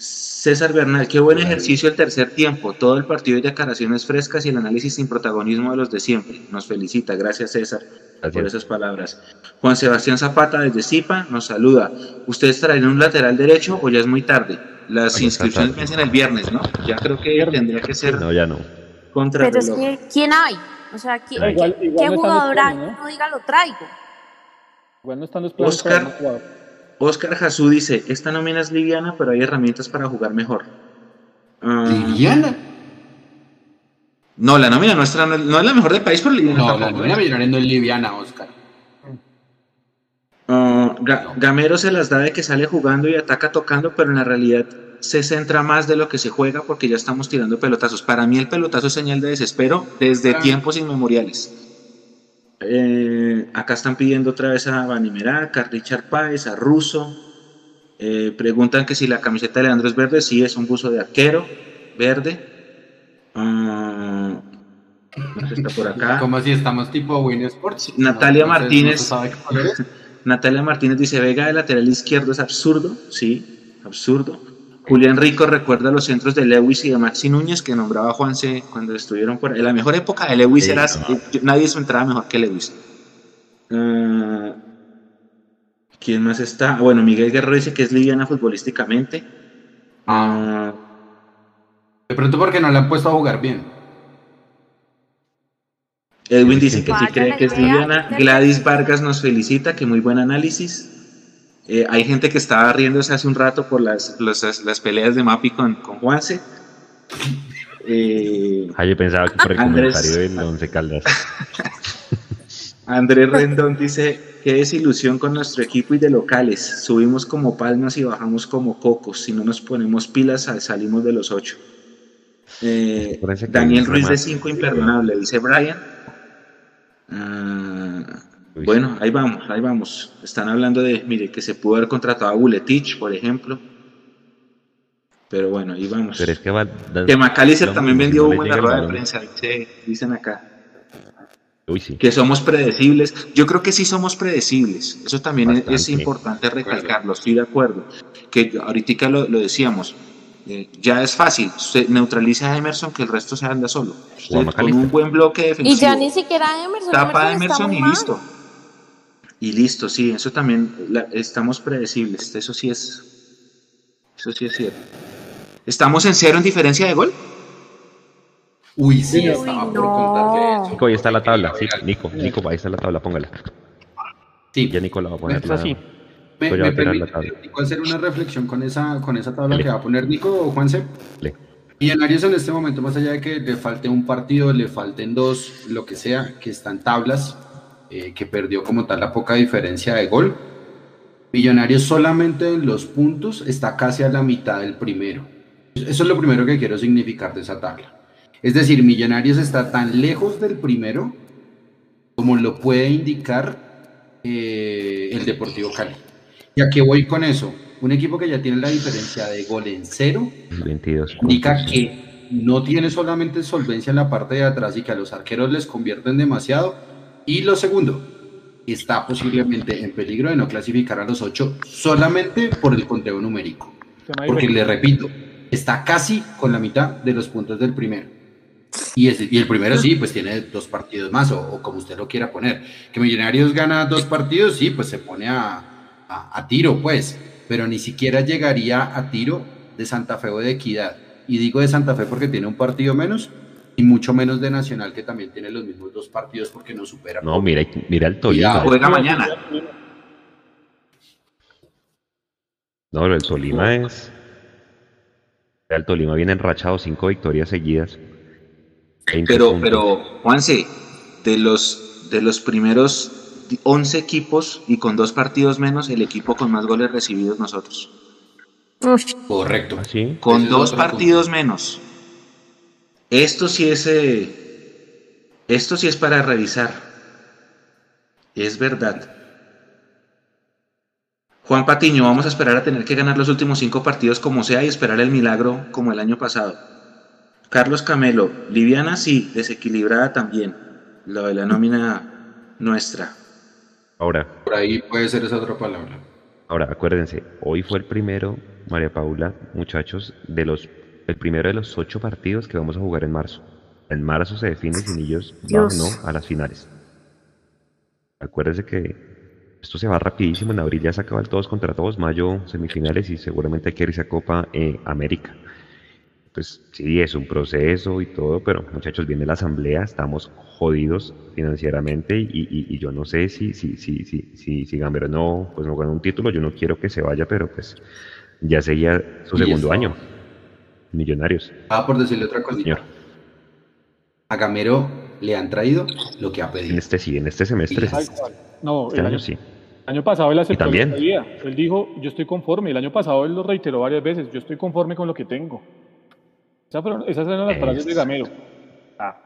César Bernal, qué buen ejercicio el tercer tiempo. Todo el partido de declaraciones frescas y el análisis sin protagonismo de los de siempre. Nos felicita. Gracias, César, por esas palabras. Juan Sebastián Zapata, desde Zipa, nos saluda. ¿Ustedes traen un lateral derecho o ya es muy tarde? Las inscripciones piensan el viernes, ¿no? Ya creo que tendría que ser. No, ya no. Contra Pero es que, ¿quién hay? O sea, ¿quién, ¿qué jugador hay? ¿no? diga lo traigo. Igual no están los Oscar. Oscar Jasú dice, esta nómina es liviana, pero hay herramientas para jugar mejor. Ah, ¿Liviana? No, la nómina nuestra no, es la mejor del país, pero liviana. No, la nómina millonaria no es liviana, Oscar. Ah, Gamero se las da de que sale jugando y ataca tocando, pero en la realidad se centra más de lo que se juega porque ya estamos tirando pelotazos. Para mí el pelotazo es señal de desespero desde tiempos inmemoriales. Eh, acá están pidiendo otra vez a Vanimerac, a Richard Páez, a Russo. Eh, preguntan que si la camiseta de Leandro es verde. Sí, es un buzo de arquero, verde. Uh, está por acá. Como si estamos tipo Win Sports. Natalia Martínez. Natalia Martínez dice: Vega de lateral izquierdo es absurdo. Sí, absurdo. Julián Rico recuerda los centros de Lewis y de Maxi Núñez que nombraba Juanse cuando estuvieron por En la mejor época de Lewis era. Nadie se entraba mejor que Lewis. Ah, ¿Quién más está? Bueno, Miguel Guerrero dice que es liviana futbolísticamente. Ah, de pronto porque no le han puesto a jugar bien. Edwin dice que sí cree que es liviana. Gladys Vargas nos felicita, que muy buen análisis. Eh, hay gente que estaba riéndose hace un rato por las, las, peleas de Mapi con, con Juanse. Eh, ah, yo pensaba que por el comentario del Once Caldas. Andrés Rendón dice, qué desilusión con nuestro equipo y de locales. Subimos como palmas y bajamos como cocos. Si no nos ponemos pilas, salimos de los ocho. Eh, Daniel Ruiz de 5, imperdonable, dice Brian. Bueno, ahí vamos, ahí vamos. Están hablando de, mire, que se pudo haber contratado a Buletich, por ejemplo. Pero bueno, ahí vamos. Pero es que, va, que Macalister también vendió humo en la rueda de prensa, dicen acá. Uy, sí. Que somos predecibles. Yo creo que sí somos predecibles. Eso también es, importante recalcarlo, estoy de acuerdo. Que ahorita lo, lo decíamos, eh, ya es fácil. Se neutraliza a Emerson, que el resto se anda solo. con un buen bloque defensivo. Y ya ni siquiera Emerson. Tapa a Emerson y listo. Y listo, sí, eso también estamos predecibles, eso sí es eso sí es cierto. ¿Estamos en cero en diferencia de gol? Uy, sí, estaba por contar que Nico, ahí está la tabla, sí, Nico, Nico, ahí está la tabla, póngala. Sí. Ya Nico la va a poner. Está así. Me, me la permite tabla. Nico, hacer una reflexión con esa, con esa tabla Dale. que va a poner Nico o Juanse. Le. Millonarios en este momento, más allá de que le falte un partido, le falten dos, lo que sea, que están tablas, eh, que perdió como tal la poca diferencia de gol. Millonarios solamente en los puntos está casi a la mitad del primero. Eso es lo primero que quiero significar de esa tabla. Es decir, Millonarios está tan lejos del primero como lo puede indicar eh, el Deportivo Cali. ¿Y a qué voy con eso? Un equipo que ya tiene la diferencia de gol en cero 22 indica que no tiene solamente solvencia en la parte de atrás y que a los arqueros les convierten demasiado. Y lo segundo, está posiblemente en peligro de no clasificar a los ocho solamente por el conteo numérico. Porque le repito, está casi con la mitad de los puntos del primero. Y, ese- y el primero sí, pues tiene dos partidos más, o, o como usted lo quiera poner. Que Millonarios gana dos partidos, sí, pues se pone a, a- a tiro, pues. Pero ni siquiera llegaría a tiro de Santa Fe o de Equidad. Y digo de Santa Fe porque tiene un partido menos, y mucho menos de Nacional, que también tiene los mismos dos partidos porque no supera. No, mira, mira el Tolima. Cuidado. Juega mañana. No, pero el Tolima es. El Tolima viene enrachado, cinco victorias seguidas. 20 Pero, puntos. pero, Juanse, de los, de los primeros 11 equipos y con dos partidos menos, el equipo con más goles recibidos nosotros. Correcto. ¿Ah, sí? Con Ese dos partidos menos. Esto sí es. eh, esto sí es para revisar. Es verdad. Juan Patiño, vamos a esperar a tener que ganar los últimos cinco partidos como sea y esperar el milagro como el año pasado. Carlos Camelo, liviana sí, desequilibrada también. Lo de la nómina nuestra. Ahora, Por ahí puede ser esa otra palabra. ahora, acuérdense, hoy fue el primero, María Paula, muchachos, de los, el primero de los ocho partidos que vamos a jugar en marzo. En marzo se define si Millos va o no a las finales. Acuérdense que esto se va rapidísimo. En abril ya se acaban todos contra todos, mayo semifinales y seguramente hay que irse a Copa eh, América. Pues sí, es un proceso y todo, pero muchachos, viene la asamblea, estamos jodidos financieramente y, y- y yo no sé si, si, si, si, si, si Gamero no, pues no gana un título, yo no quiero que se vaya, pero pues ya seguía su segundo año. Millonarios, Ah, por decirle otra cosita. señor. A Gamero le han traído lo que ha En pedido. este sí, en este semestre. No, este el año año, sí. el año pasado él aceptó también? lo que pedía. Él dijo, yo estoy conforme. El año pasado él lo reiteró varias veces, yo estoy conforme con lo que tengo. Esas, fueron- esas eran las frases de Gamero. Ah.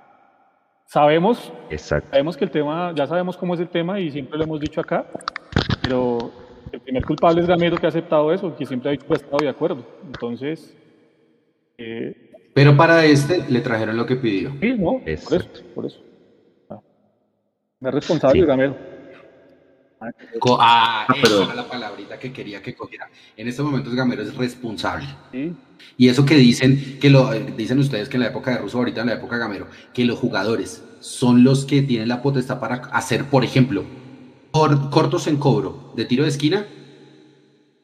Sabemos, Exacto. sabemos que el tema, ya sabemos cómo es el tema y siempre lo hemos dicho acá, pero el primer culpable es Gamero que ha aceptado eso, que siempre ha estado de acuerdo. Entonces, eh, Pero para este le trajeron lo que pidió. sí, no, por eso, Exacto. por eso. Ah. Es responsable Sí. Gamero. Ah, Ah, pero- esa era la palabrita que quería que cogiera. En estos momentos Gamero es responsable. Sí. Y eso que dicen, que lo eh, dicen ustedes que en la época de Russo, ahorita en la época de Gamero, que los jugadores son los que tienen la potestad para hacer, por ejemplo, cor- cortos en cobro de tiro de esquina.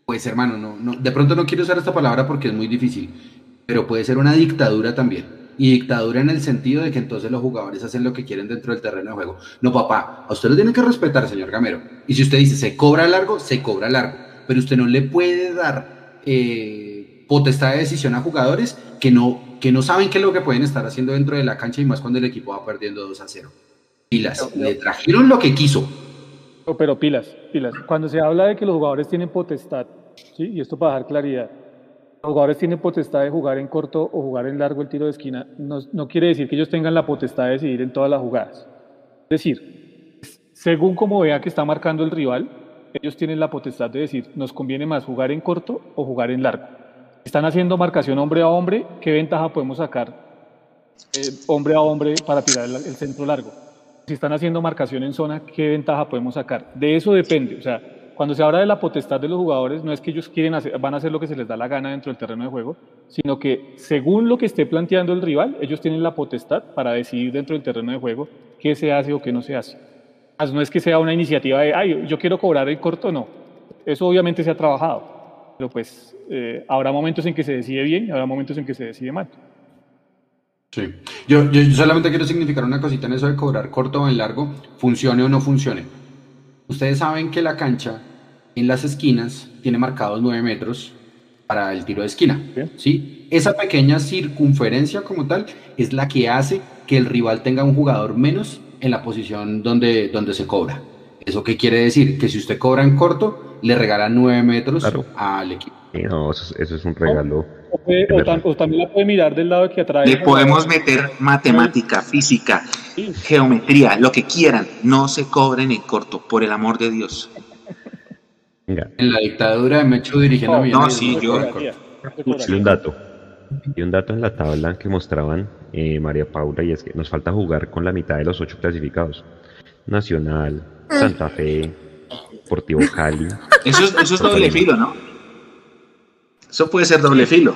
Pues hermano, no, no, de pronto no quiero usar esta palabra porque es muy difícil, pero puede ser una dictadura también. Y dictadura en el sentido de que entonces los jugadores hacen lo que quieren dentro del terreno de juego. No, papá, a usted lo tiene que respetar, señor Gamero. Y si usted dice se cobra largo, se cobra largo. Pero usted no le puede dar eh, potestad de decisión a jugadores que no, que no saben qué es lo que pueden estar haciendo dentro de la cancha y más cuando el equipo va perdiendo 2 a 0. Pilas, le trajeron lo que quiso. No, Pero pilas, pilas. Cuando se habla de que los jugadores tienen potestad, ¿sí? y esto para dar claridad, jugadores tienen potestad de jugar en corto o jugar en largo el tiro de esquina, no, quiere decir que ellos tengan la potestad de decidir en todas las jugadas. Es decir, según como vea que está marcando el rival, ellos tienen la potestad de decir, nos conviene más jugar en corto o jugar en largo. Están haciendo marcación hombre a hombre, ¿qué ventaja podemos sacar eh, hombre a hombre para tirar el, el centro largo? Si están haciendo marcación en zona, ¿qué ventaja podemos sacar? De eso depende. O sea, cuando se habla de la potestad de los jugadores, no es que ellos quieren hacer, van a hacer lo que se les da la gana dentro del terreno de juego, sino que según lo que esté planteando el rival, ellos tienen la potestad para decidir dentro del terreno de juego qué se hace o qué no se hace. No es que sea una iniciativa de, ay, yo quiero cobrar el corto, no. Eso obviamente se ha trabajado, pero pues eh, habrá momentos en que se decide bien y habrá momentos en que se decide mal. Sí. Yo, yo solamente quiero significar una cosita en eso de cobrar corto o en largo, funcione o no funcione. Ustedes saben que la cancha en las esquinas tiene marcados 9 metros para el tiro de esquina. ¿sí? Esa pequeña circunferencia como tal es la que hace que el rival tenga un jugador menos en la posición donde, donde se cobra. ¿Eso qué quiere decir? Que si usted cobra en corto, le regala 9 metros al equipo. no, eso, es un regalo. O, también la puede mirar del lado que atrae. Le podemos meter matemática, física, geometría, lo que quieran. No se cobren en corto, por el amor de Dios. En la dictadura me hecho dirigiendo a mi No, sí, yo. Y un dato. Y un dato en la tabla que mostraban eh, María Paula, y es que nos falta jugar con la mitad de los ocho clasificados. Nacional, Santa Fe, Deportivo Cali. Eso es, eso es doble filo, ¿no? Eso puede ser doble filo.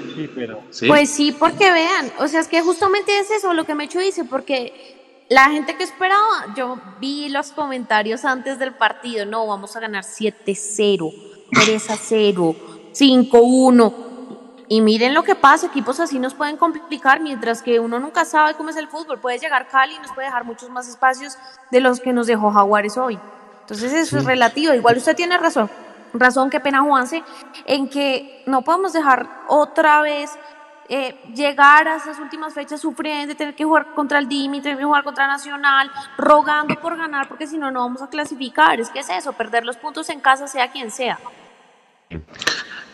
Pues sí, porque vean, o sea, es que justamente es eso lo que Mecho dice, porque la gente que esperaba, yo vi los comentarios antes del partido, no, vamos a ganar 7-0, 3-0, 5-1. Y miren lo que pasa, equipos así nos pueden complicar, mientras que uno nunca sabe cómo es el fútbol. Puede llegar Cali y nos puede dejar muchos más espacios de los que nos dejó Jaguares hoy. Entonces eso es relativo. Igual usted tiene razón, razón, qué pena Juanse, en que no podemos dejar otra vez eh, llegar a esas últimas fechas sufriendo, tener que jugar contra el DIMI, tener que jugar contra Nacional, rogando por ganar, porque si no, no vamos a clasificar. Es que es eso, perder los puntos en casa, sea quien sea.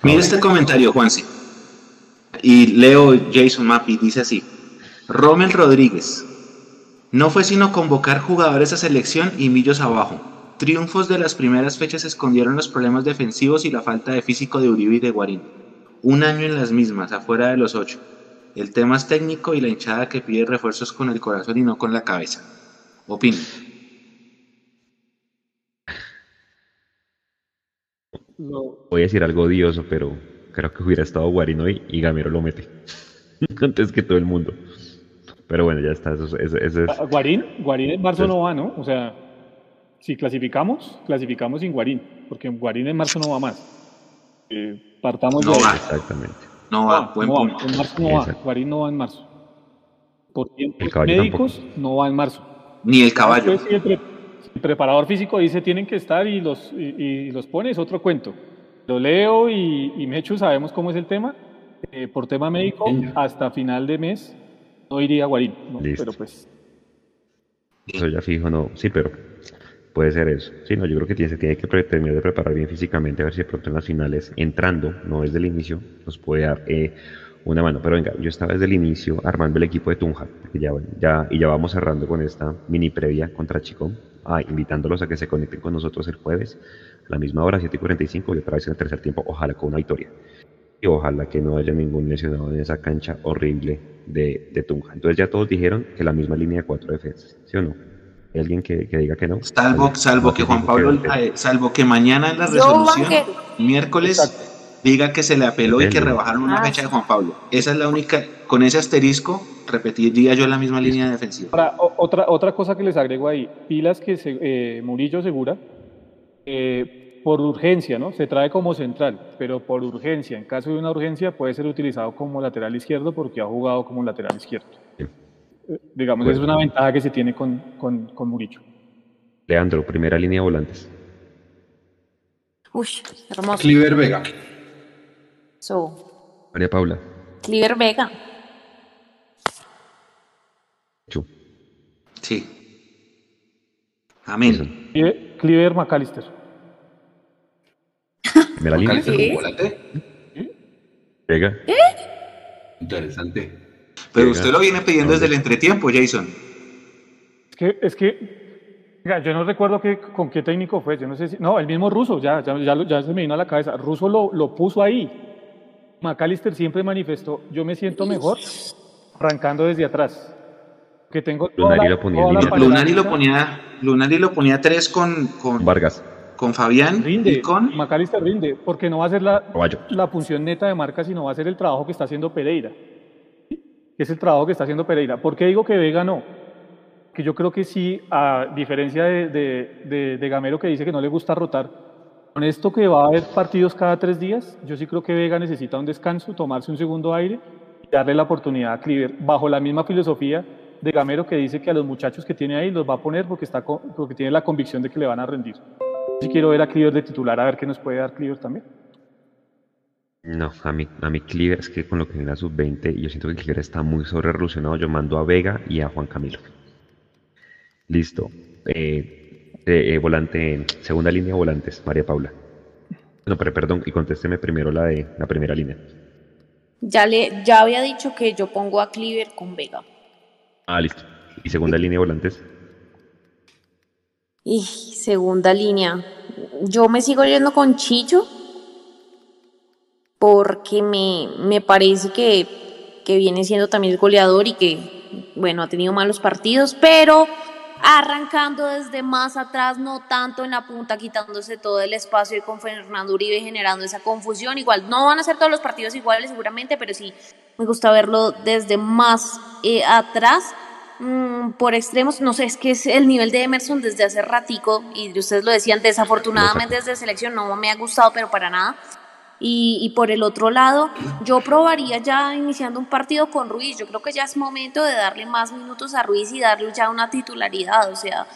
Mira este comentario, Juanse. Y Leo Jason Mapi dice así: Rommel Rodríguez. No fue sino convocar jugadores a selección y millos abajo. Triunfos de las primeras fechas escondieron los problemas defensivos y la falta de físico de Uribe y de Guarín. Un año en las mismas, afuera de los ocho. El tema es técnico y la hinchada que pide refuerzos con el corazón y no con la cabeza. Opino. Voy a decir algo odioso, pero creo que hubiera estado Guarín hoy y Gamero lo mete. Antes que todo el mundo. Pero bueno, ya está. Eso, es... Ah, Guarín, Guarín en marzo no va, ¿no? O sea, si clasificamos, clasificamos sin Guarín, porque Guarín en marzo no va más. Eh, partamos no de va. Exactamente. No va, buen punto. En marzo no va, Guarín no va en marzo. Por tiempos médicos no va en marzo. Ni el caballo. el, preparador físico dice tienen que estar y los, y, los pone, es otro cuento. Lo leo y, y Mechu sabemos cómo es el tema. Eh, por tema médico, hasta final de mes no iría a Guarín. Pero pues. Eso ya fijo, no. Sí, pero Puede ser eso. Sí, no, yo creo que tiene, se tiene que terminar de preparar bien físicamente, a ver si de pronto en las finales, entrando, no desde el inicio, nos puede dar eh, una mano. Pero venga, yo estaba desde el inicio armando el equipo de Tunja, ya, ya, y ya vamos cerrando con esta mini previa contra Chico, ah, invitándolos a que se conecten con nosotros el jueves a la misma hora, 7 y 45, y otra vez en el tercer tiempo, ojalá con una victoria. Y ojalá que no haya ningún lesionado en esa cancha horrible de, de Tunja. Entonces ya todos dijeron que la misma línea de cuatro defensas, ¿sí o no? Alguien que, diga que no. Salvo, salvo que Juan Pablo, eh, salvo que mañana en la resolución, miércoles, diga que se le apeló y que rebajaron una ah, fecha de Juan Pablo. Esa es la única, con ese asterisco, repetiría yo la misma línea defensiva. otra, otra cosa que les agrego ahí, pilas que eh, Murillo segura, eh, por urgencia, ¿no? Se trae como central, pero por urgencia, en caso de una urgencia, puede ser utilizado como lateral izquierdo porque ha jugado como lateral izquierdo digamos, es una ventaja que se tiene con, con, con Murillo. Leandro, primera línea de volantes. Uy, hermoso. Cliver Vega. So. María Paula. Cliver Vega. Chu. Sí. Amén. Cliver, McAllister. ¿Primera línea? Vega. ¿Eh? Interesante. Pero usted lo viene pidiendo desde el entretiempo, Jason. Es que, es que yo no recuerdo que, con qué técnico fue, yo no sé si, no, el mismo Ruso, ya, ya, ya, se me vino a la cabeza, Ruso lo, lo puso ahí. McAllister siempre manifestó, yo me siento mejor arrancando desde atrás. Que tengo Lunari, lo ponía Lunari lo ponía Lunari lo ponía tres con, con Vargas. Con Fabián rinde, y con McAllister rinde, porque no va a ser la, la función neta de marca, sino va a ser el trabajo que está haciendo Pereira es el trabajo que está haciendo Pereira. ¿Por qué digo que Vega no? Que yo creo que sí, a diferencia de, de, Gamero que dice que no le gusta rotar, con esto que va a haber partidos cada tres días, yo sí creo que Vega necesita un descanso, tomarse un segundo aire y darle la oportunidad a Cliver, bajo la misma filosofía de Gamero que dice que a los muchachos que tiene ahí los va a poner porque, está, porque tiene la convicción de que le van a rendir. Si quiero ver a Cleaver de titular, a ver qué nos puede dar Cleaver también. No, a mi, a mi Cleaver es que con lo que viene la sub-20, yo siento que Cleaver está muy sobre revolucionado. Yo mando a Vega y a Juan Camilo. Listo. Eh, eh, volante, segunda línea, volantes, María Paula. No, pero perdón, y contésteme primero la de la primera línea. Ya, le, ya había dicho que yo pongo a Cleaver con Vega. Ah, listo. ¿Y segunda línea, volantes? Y segunda línea. Yo me sigo yendo con Chicho porque me, me parece que, que viene siendo también el goleador y que, bueno, ha tenido malos partidos, pero arrancando desde más atrás, no tanto en la punta, quitándose todo el espacio y con Fernando Uribe generando esa confusión. Igual no van a ser todos los partidos iguales seguramente, pero sí me gusta verlo desde más eh, atrás. Mm, por extremos, no sé, es que es el nivel de Emerson desde hace ratico, y ustedes lo decían, desafortunadamente desde selección no me ha gustado, pero para nada. Y, y, por el otro lado, yo probaría ya iniciando un partido con Ruiz. Yo creo que ya es momento de darle más minutos a Ruiz y darle ya una titularidad. O sea,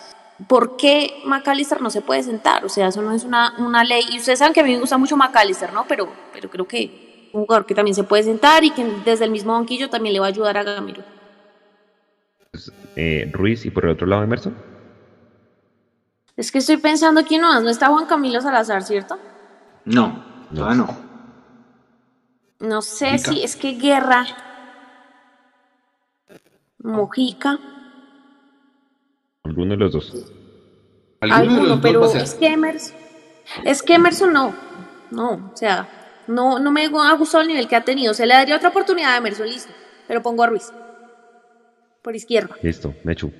¿por qué McAllister no se puede sentar? O sea, eso no es una, una ley. Y ustedes saben que a mí me gusta mucho McAllister, ¿no? Pero, pero creo que un jugador que también se puede sentar y que desde el mismo banquillo también le va a ayudar a Gamiro. Pues, eh, Ruiz y por el otro lado Emerson. Es que estoy pensando quién no, no está Juan Camilo Salazar, ¿cierto? No. No, no. No sé si es que Guerra. Mojica. Alguno de los dos. Alguno, de los pero dos es que Emerson. Es que Emerson no. No, o sea, no, no me ha gustado el nivel que ha tenido. Se le daría otra oportunidad a Emerson, listo. Pero pongo a Ruiz. Por izquierda. Listo, Mechu.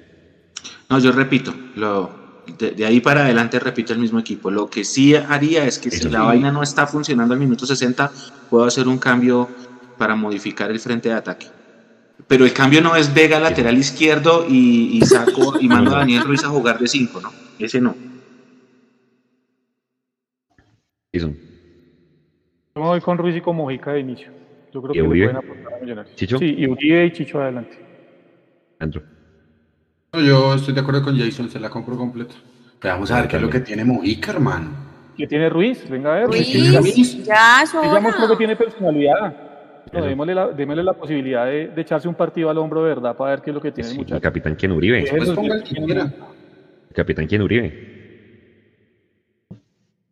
No, yo repito, lo, de, de, ahí para adelante repito el mismo equipo. Lo que sí haría es que si la vaina no está funcionando al minuto 60, puedo hacer un cambio para modificar el frente de ataque. Pero el cambio no es Vega lateral izquierdo y, y saco y mando a Daniel Ruiz a jugar de 5, ¿no? Ese no. Eso. Yo me voy con Ruiz y con Mojica de inicio. Yo creo que le pueden aportar a Millonarios. ¿Chicho? Sí, y Uribe y Chicho adelante. Andrew. Yo estoy de acuerdo con Jason, se la compro completa. Pero vamos a ver qué es lo que tiene Mojica, hermano. ¿Qué tiene Ruiz? Venga a ver. Ruiz, Ruiz. ya, eso. Ya mostró que tiene personalidad. No, démosle, la, démosle la posibilidad de, de, echarse un partido al hombro de verdad para ver qué es lo que tiene sí, el muchacho. El capitán quien Uribe. Pues ponga el que quiera. El capitán quien Uribe.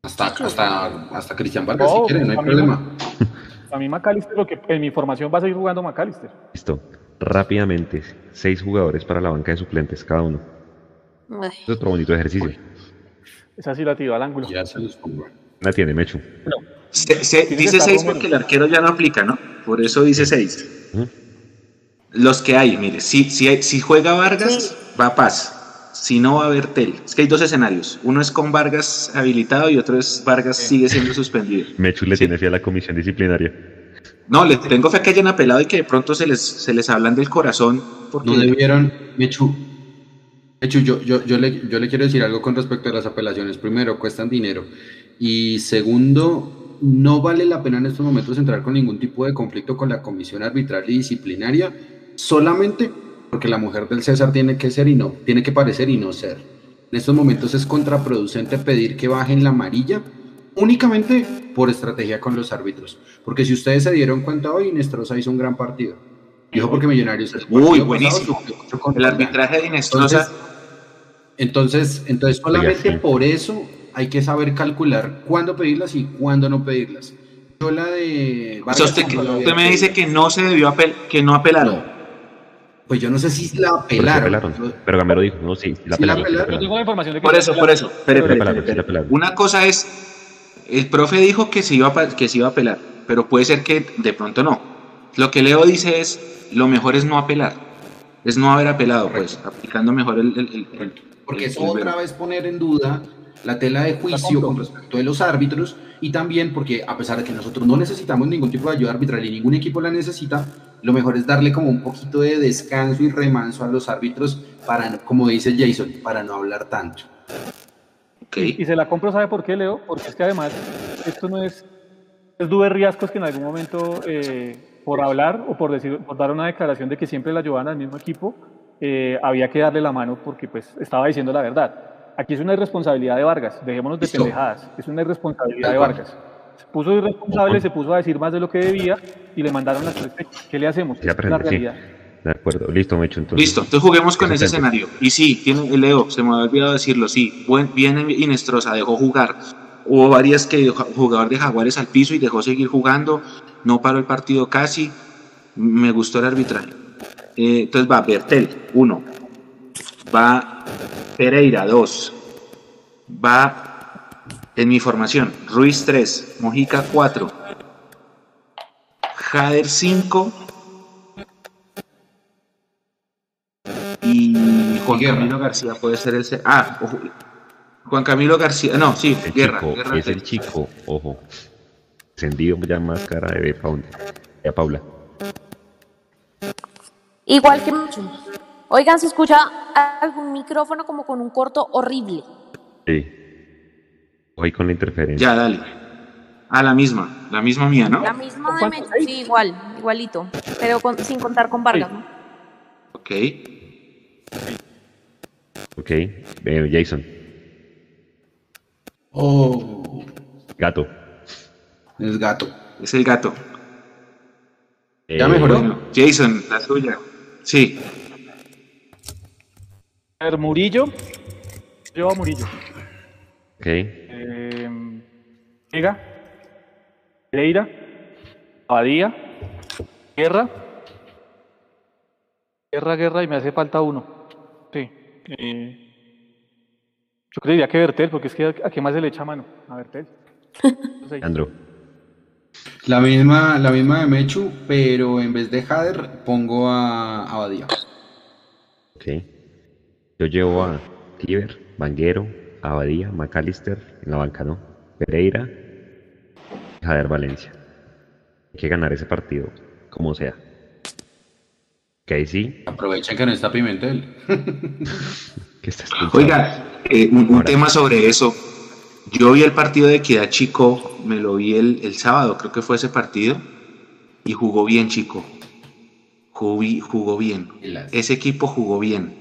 Hasta, hasta, hasta Cristian Vargas no, si quiere, no hay problema. A mí McAllister, lo que en mi formación va a seguir jugando McAllister. Listo. Rápidamente, seis jugadores para la banca de suplentes cada uno. Ay. Es otro bonito ejercicio. Esa sí la tiró al ángulo. Ya se los pongo. La tiene Mechu. No. Se, se, dice 6 porque el arquero ya no aplica, ¿no? Por eso dice 6. ¿Mm? Los que hay, mire, si, si, si juega Vargas, Sí. va Paz. Si no, va a haber Tel. Es que hay dos escenarios. Uno es con Vargas habilitado y otro es Vargas sigue siendo suspendido. Mechu le Sí. tiene fe a la comisión disciplinaria. No, le tengo fe que hayan apelado y que de pronto se les, se les hablan del corazón. Porque No debieron, Mechu. Mechu, yo, yo, yo, le, yo le quiero decir algo con respecto a las apelaciones. Primero, cuestan dinero. Y segundo, no vale la pena en estos momentos entrar con ningún tipo de conflicto con la comisión arbitral y disciplinaria, solamente porque la mujer del César tiene que ser y no, tiene que parecer y no ser. En estos momentos es contraproducente pedir que bajen la amarilla únicamente por estrategia con los árbitros. Porque si ustedes se dieron cuenta hoy, Nestroza hizo un gran partido. Dijo porque Millonarios el Uy, partido buenísimo. pasado El arbitraje de Inestrosa. Entonces, entonces solamente sí. por eso hay que saber calcular cuándo pedirlas y cuándo no pedirlas. Yo la de O Vargas sea, usted, que- no la había usted me dice que no se debió apel que no apelaron. No. Pues yo no sé si la Pero apelaron. Pero Gamero dijo, no, sí, la Sí apelaron. sí la apelaron. Yo apelaron. tengo la información de que Por eso, por eso. Espere. apelaron. Una cosa es, el profe dijo que se, iba a, que se iba a apelar, pero puede ser que de pronto no. Lo que Leo dice es, lo mejor es no apelar. Es no haber apelado, pues, aplicando mejor el... el- el- el- Porque el- otra vez poner en duda la tela de juicio con respecto de los árbitros y también porque a pesar de que nosotros no necesitamos ningún tipo de ayuda arbitral y ningún equipo la necesita, lo mejor es darle como un poquito de descanso y remanso a los árbitros para, como dice Jason, para no hablar tanto. Y se la compro, ¿sabe por qué, Leo? Porque es que además, esto no es, es Dube Riascos que en algún momento, eh, por hablar o por, decir, por dar una declaración de que siempre la llevaban al mismo equipo, eh, había que darle la mano porque pues estaba diciendo la verdad. aquí es una irresponsabilidad de Vargas, dejémonos de pendejadas, es una irresponsabilidad de Vargas. Se puso irresponsable, se puso a decir más de lo que debía y le mandaron las tres fechas. ¿Qué le hacemos? Es la sí. De acuerdo, listo, Mecho, entonces. Listo, entonces juguemos con ese escenario. Y sí, tiene, Leo, se me había olvidado decirlo, sí, buen, bien Inestrosa, dejó jugar. Hubo varias que jugador de Jaguares al piso y dejó seguir jugando, no paró el partido casi, me gustó el arbitraje. Eh, entonces va Bertel, uno, va Pereira, dos, va en mi formación, Ruiz 3, Mojica 4, Jader 5 Juan Guerra. Camilo García puede ser el... se- Ah, ojo, Juan Camilo García, no, sí, El Guerra. chico, Guerra es el chico, ojo. Encendido ya más cara de Paula. Ya Paula. Igual que mucho. Oigan, se escucha algún micrófono como con un corto horrible. Sí. Hoy con la interferencia. Ya, dale. Ah, la misma, la misma mía, ¿no? La misma de. Mecho, sí, igual, igualito. Pero con- sin contar con Vargas, ¿no? Ok. Ok. Eh, Jason. Oh, Gato. es gato. Es el gato. ¿Ya Eh, mejoró? Bueno, Jason, la tuya. Sí. A ver, Murillo. Llevo a Murillo. Ok. Eh, Vega. Pereira. Abadía. Guerra. Guerra, guerra, y me hace falta uno. Eh, yo creería que Bertel, porque es que a, a qué más se le echa mano. A Bertel. Andro. La misma, la misma de Mechu, pero en vez de Jader pongo a Abadía. Ok. Yo llevo a Tiber, Vanguero, Abadía, McAllister en la banca, ¿no? Pereira, Jader Valencia. Hay que ganar ese partido, como sea. Que ahí sí, Aprovechen que no está Pimentel. Oiga, eh, un, tema sobre eso. Yo vi el partido de Equidad Chico, me lo vi el, el sábado, creo que fue ese partido, y jugó bien Chico. Jugó, jugó bien. Ese equipo jugó bien.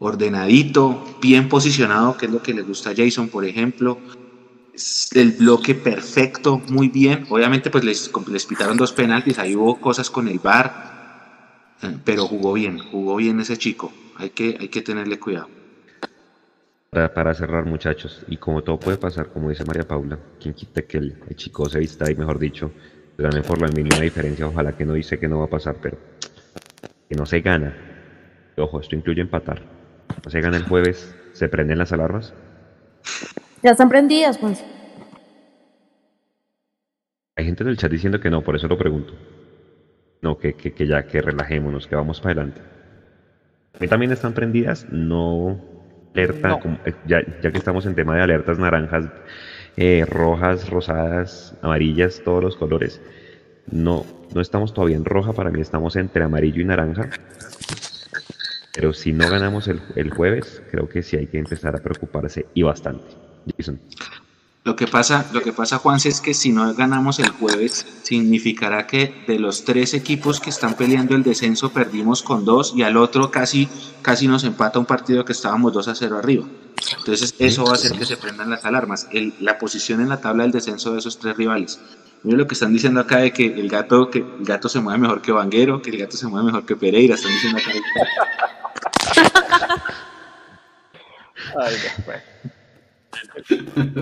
Ordenadito, bien posicionado, que es lo que le gusta a Jason, por ejemplo. Es El bloque perfecto, muy bien. Obviamente, pues les, les pitaron dos penaltis, ahí hubo cosas con el VAR, eh, pero jugó bien, jugó bien ese chico. Hay que, hay que tenerle cuidado. Para, para cerrar, muchachos, y como todo puede pasar, como dice María Paula, quien quita que el, el chico se vista y, mejor dicho, ganen por la mínima diferencia, ojalá que no dice que no va a pasar, pero que no se gana. Ojo, esto incluye empatar. No se gana el jueves, se prenden las alarmas. Ya están prendidas, pues. Hay gente en el chat diciendo que no, por eso lo pregunto. No, que, que, que ya, que relajémonos, que vamos para adelante. A mí también están prendidas, no alerta, No. como- eh, ya, ya que estamos en tema de alertas naranjas, eh, rojas, rosadas, amarillas, todos los colores. No, no estamos todavía en roja, para mí estamos entre amarillo y naranja. Pero si no ganamos el, el jueves, creo que sí hay que empezar a preocuparse y bastante. Jason. Lo que pasa, lo que pasa, Juanse, es que si no ganamos el jueves, significará que de los tres equipos que están peleando el descenso, perdimos con dos y al otro casi, casi nos empata un partido que estábamos 2 a 0 arriba. Entonces, eso va a hacer que se prendan las alarmas. El- la posición en la tabla del descenso de esos tres rivales. Mira lo que están diciendo acá de que el gato, que el gato se mueve mejor que Vanguero, que el gato se mueve mejor que Pereira. Están diciendo acá. ay, ya, bueno.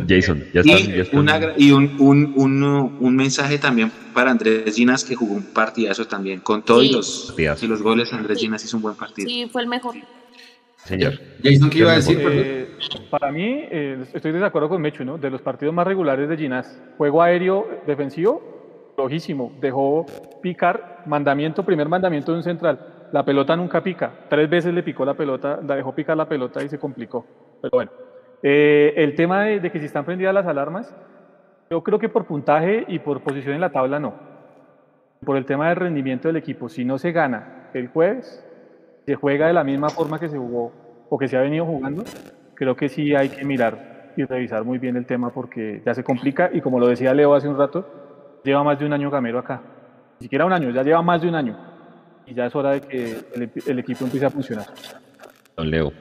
Jason, ya están, ya Y, una un, un, un, un mensaje también para Andrés Ginas, que jugó un partidazo también. Con todo y, Sí. los, y los goles, Andrés Sí. Ginas hizo un buen partido. Sí, fue el mejor. Señor. Jason, ¿qué iba a decir? Eh, para mí, eh, estoy de acuerdo con Mechu, ¿no? De los partidos más regulares de Ginás. Juego aéreo defensivo, flojísimo. Dejó picar, mandamiento, primer mandamiento de un central. La pelota nunca pica. Tres veces le picó la pelota, la dejó picar la pelota y se complicó. Pero bueno. Eh, el tema de, de que si están prendidas las alarmas, yo creo que por puntaje y por posición en la tabla no. Por el tema del rendimiento del equipo. Si no se gana el jueves, se juega de la misma forma que se jugó o que se ha venido jugando, creo que sí hay que mirar y revisar muy bien el tema porque ya se complica y como lo decía Leo hace un rato, lleva más de un año Gamero acá. Ni siquiera un año, ya lleva más de un año. Y ya es hora de que el, el equipo empiece a funcionar. Don Leo.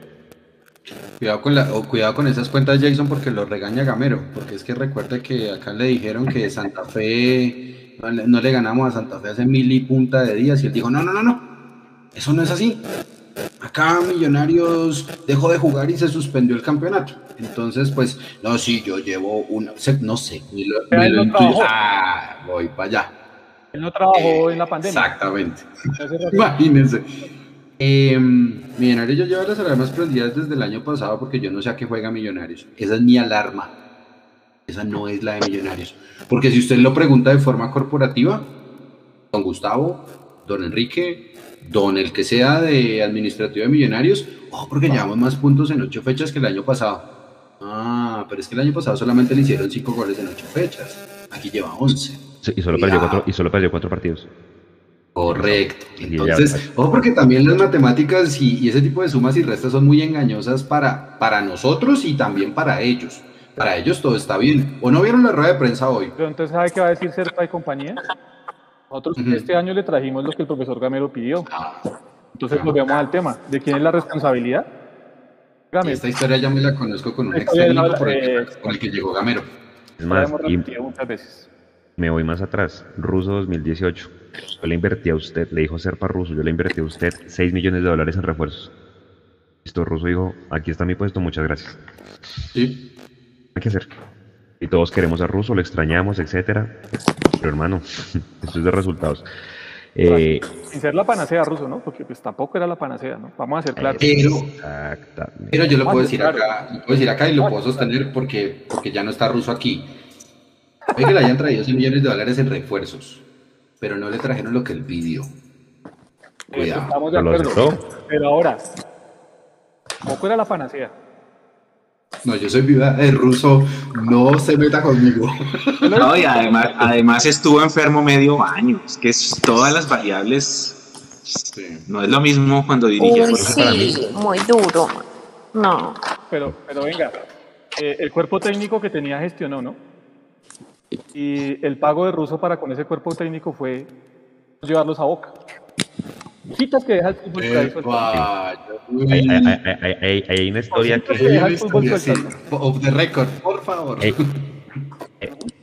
Cuidado con, la, o cuidado con esas cuentas, Jason, porque lo regaña Gamero. Porque es que recuerde que acá le dijeron que Santa Fe no le, no le ganamos a Santa Fe hace mil y punta de días. Y él dijo: No, no, no, no. Eso no es así. Acá Millonarios dejó de jugar y se suspendió el campeonato. Entonces, pues, no, sí, yo llevo una. No sé. ni lo- ni no. Ah, voy para allá. Él no trabajó en la pandemia. Exactamente. Imagínense. Eh, Millonarios ya lleva las alarmas prendidas desde el año pasado porque yo no sé a qué juega Millonarios. Esa es mi alarma. Esa no es la de Millonarios. Porque si usted lo pregunta de forma corporativa, don Gustavo, don Enrique, don el que sea de administrativo de Millonarios, ojo porque llevamos más puntos en ocho fechas que el año pasado. Ah, pero es que el año pasado solamente le hicieron cinco goles en ocho fechas. Aquí lleva once. Sí, y, solo perdió cuatro, y solo perdió cuatro partidos. Correcto. Entonces, ojo porque también las matemáticas y, y ese tipo de sumas y restas son muy engañosas para, para nosotros y también para ellos. Para ellos todo está bien. ¿O no vieron la rueda de prensa hoy? Pero entonces, ¿sabe qué va a decir Serpa y compañía? Nosotros este año le trajimos lo que el profesor Gamero pidió. Ah, Entonces, volvemos al tema. ¿De quién es la responsabilidad? Gamero. esta historia ya me la conozco con un ex por eh, con el que llegó Gamero. Es La más, hemos y repetido muchas veces. Me voy más atrás. Ruso 2018. Yo le invertí a usted, le dijo Serpa Ruso, yo le invertí a usted 6 millones de dólares en refuerzos. Listo, Ruso dijo, aquí está mi puesto, muchas gracias. Sí. Hay que hacer. Y todos queremos a Ruso, lo extrañamos, etcétera. Pero hermano, esto es de resultados. Eh, Sin ser la panacea ruso, ¿no? Porque pues tampoco era la panacea, ¿no? Vamos a ser claros. Pero, exactamente. pero yo lo puedo decir acá, lo puedo decir acá y lo puedo sostener porque, porque ya no está ruso aquí. Oye que le hayan traído 100 millones de dólares en refuerzos, pero no le trajeron lo que él pidió. Cuidado. Estamos de ¿Lo acuerdo. Pero ahora, tampoco era la panacea. No, yo soy viuda de ruso, no se meta conmigo. No, y además, además estuvo enfermo medio año. Es que es- todas las variables no es lo mismo cuando dirigía. Uy, sí, muy duro. No. Pero, pero venga, eh, el cuerpo técnico que tenía gestionó, ¿no? Y el pago de Russo para con ese cuerpo técnico fue llevarlos a Boca. Citas que deja el fútbol Hay, hay- hay- hay- hay- hay una historia que... que deja el fútbol historia, sí. sueltas. Off the record, por favor. Hay,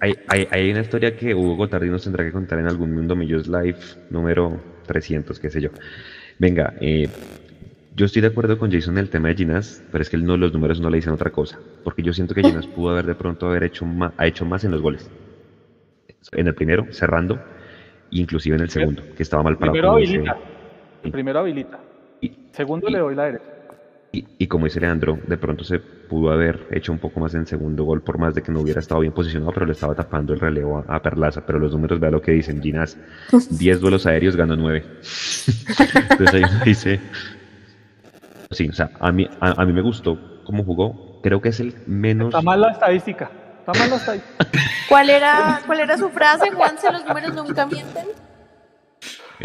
hay- hay- hay una historia que Hugo Gotardi nos tendrá que contar en algún Mundo Millos Live número 300, qué sé yo. Venga, eh, yo estoy de acuerdo con Jason en el tema de Ginas, pero es que él no, los números no le dicen otra cosa. Porque yo siento que Ginas pudo haber de pronto haber hecho más, ha hecho más en los goles. En el primero, cerrando, inclusive en el segundo, que estaba mal parado. Primero habilita. El primero habilita. y- Segundo y- le doy la derecha. Y, y como dice Leandro, de pronto se pudo haber hecho un poco más en segundo gol, por más de que no hubiera estado bien posicionado, pero le estaba tapando el relevo a, a Perlaza. Pero los números, vea lo que dicen: Ginas, 10 duelos aéreos, ganó 9. Entonces ahí uno dice: Sí, o sea, a mí, a, a mí me gustó cómo jugó. Creo que es el menos. Está mal la estadística. ¿Cuál era, ¿Cuál era su frase, Juanse? Los números nunca mienten.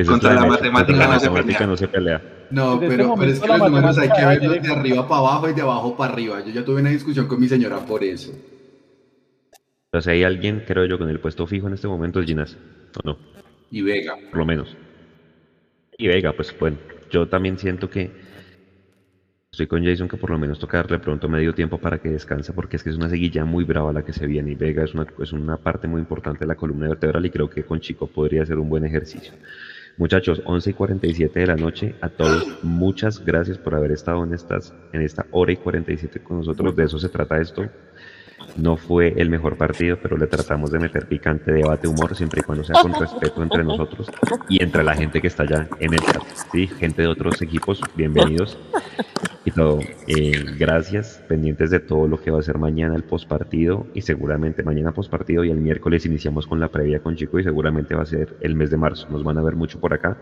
Contra la matemática no se matemática pelea. no se pelea. No, Desde este pero, pero es que los números hay que verlos de arriba para abajo y de abajo para arriba. Yo ya tuve una discusión con mi señora por eso. Pero si hay alguien, creo yo, con el puesto fijo en este momento es Ginas. ¿O no? Y Vega. por lo menos. Y Vega, pues bueno, yo también siento que estoy con Jason que por lo menos toca darle pronto medio tiempo para que descanse, porque es que es una seguilla muy brava la que se viene y Vega es una, es una parte muy importante de la columna vertebral y creo que con Chico podría ser un buen ejercicio. Muchachos, 11 y 47 de la noche, a todos, muchas gracias por haber estado en, estas, en esta hora y 47 con nosotros, de eso se trata esto. No fue el mejor partido, pero le tratamos de meter picante, debate, humor, siempre y cuando sea con respeto entre nosotros y entre la gente que está allá en el chat. ¿sí? Gente de otros equipos, bienvenidos. Y todo, eh, gracias, pendientes de todo lo que va a ser mañana el postpartido y seguramente mañana postpartido y el miércoles iniciamos con la previa con Chico y seguramente va a ser el mes de marzo. Nos van a ver mucho por acá.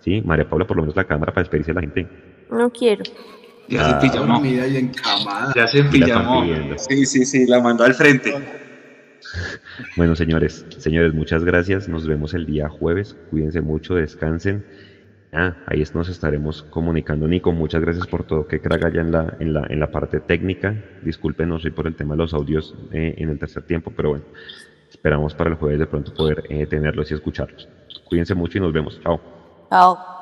¿sí? María Paula, por lo menos la cámara para despedirse de la gente. No quiero. Ya Ah, se pijamó. Y encamada. Ya se pijamó. Sí, sí, sí, la mandó al frente. Bueno, señores, señores, muchas gracias. Nos vemos el día jueves. Cuídense mucho, descansen. Ah, ahí nos estaremos comunicando. Nico, muchas gracias por todo. Que crack allá en la, en la, en la parte técnica. Discúlpenos hoy por el tema de los audios eh, en el tercer tiempo, pero bueno, esperamos para el jueves de pronto poder eh, tenerlos y escucharlos. Cuídense mucho y nos vemos. Chao. Chao.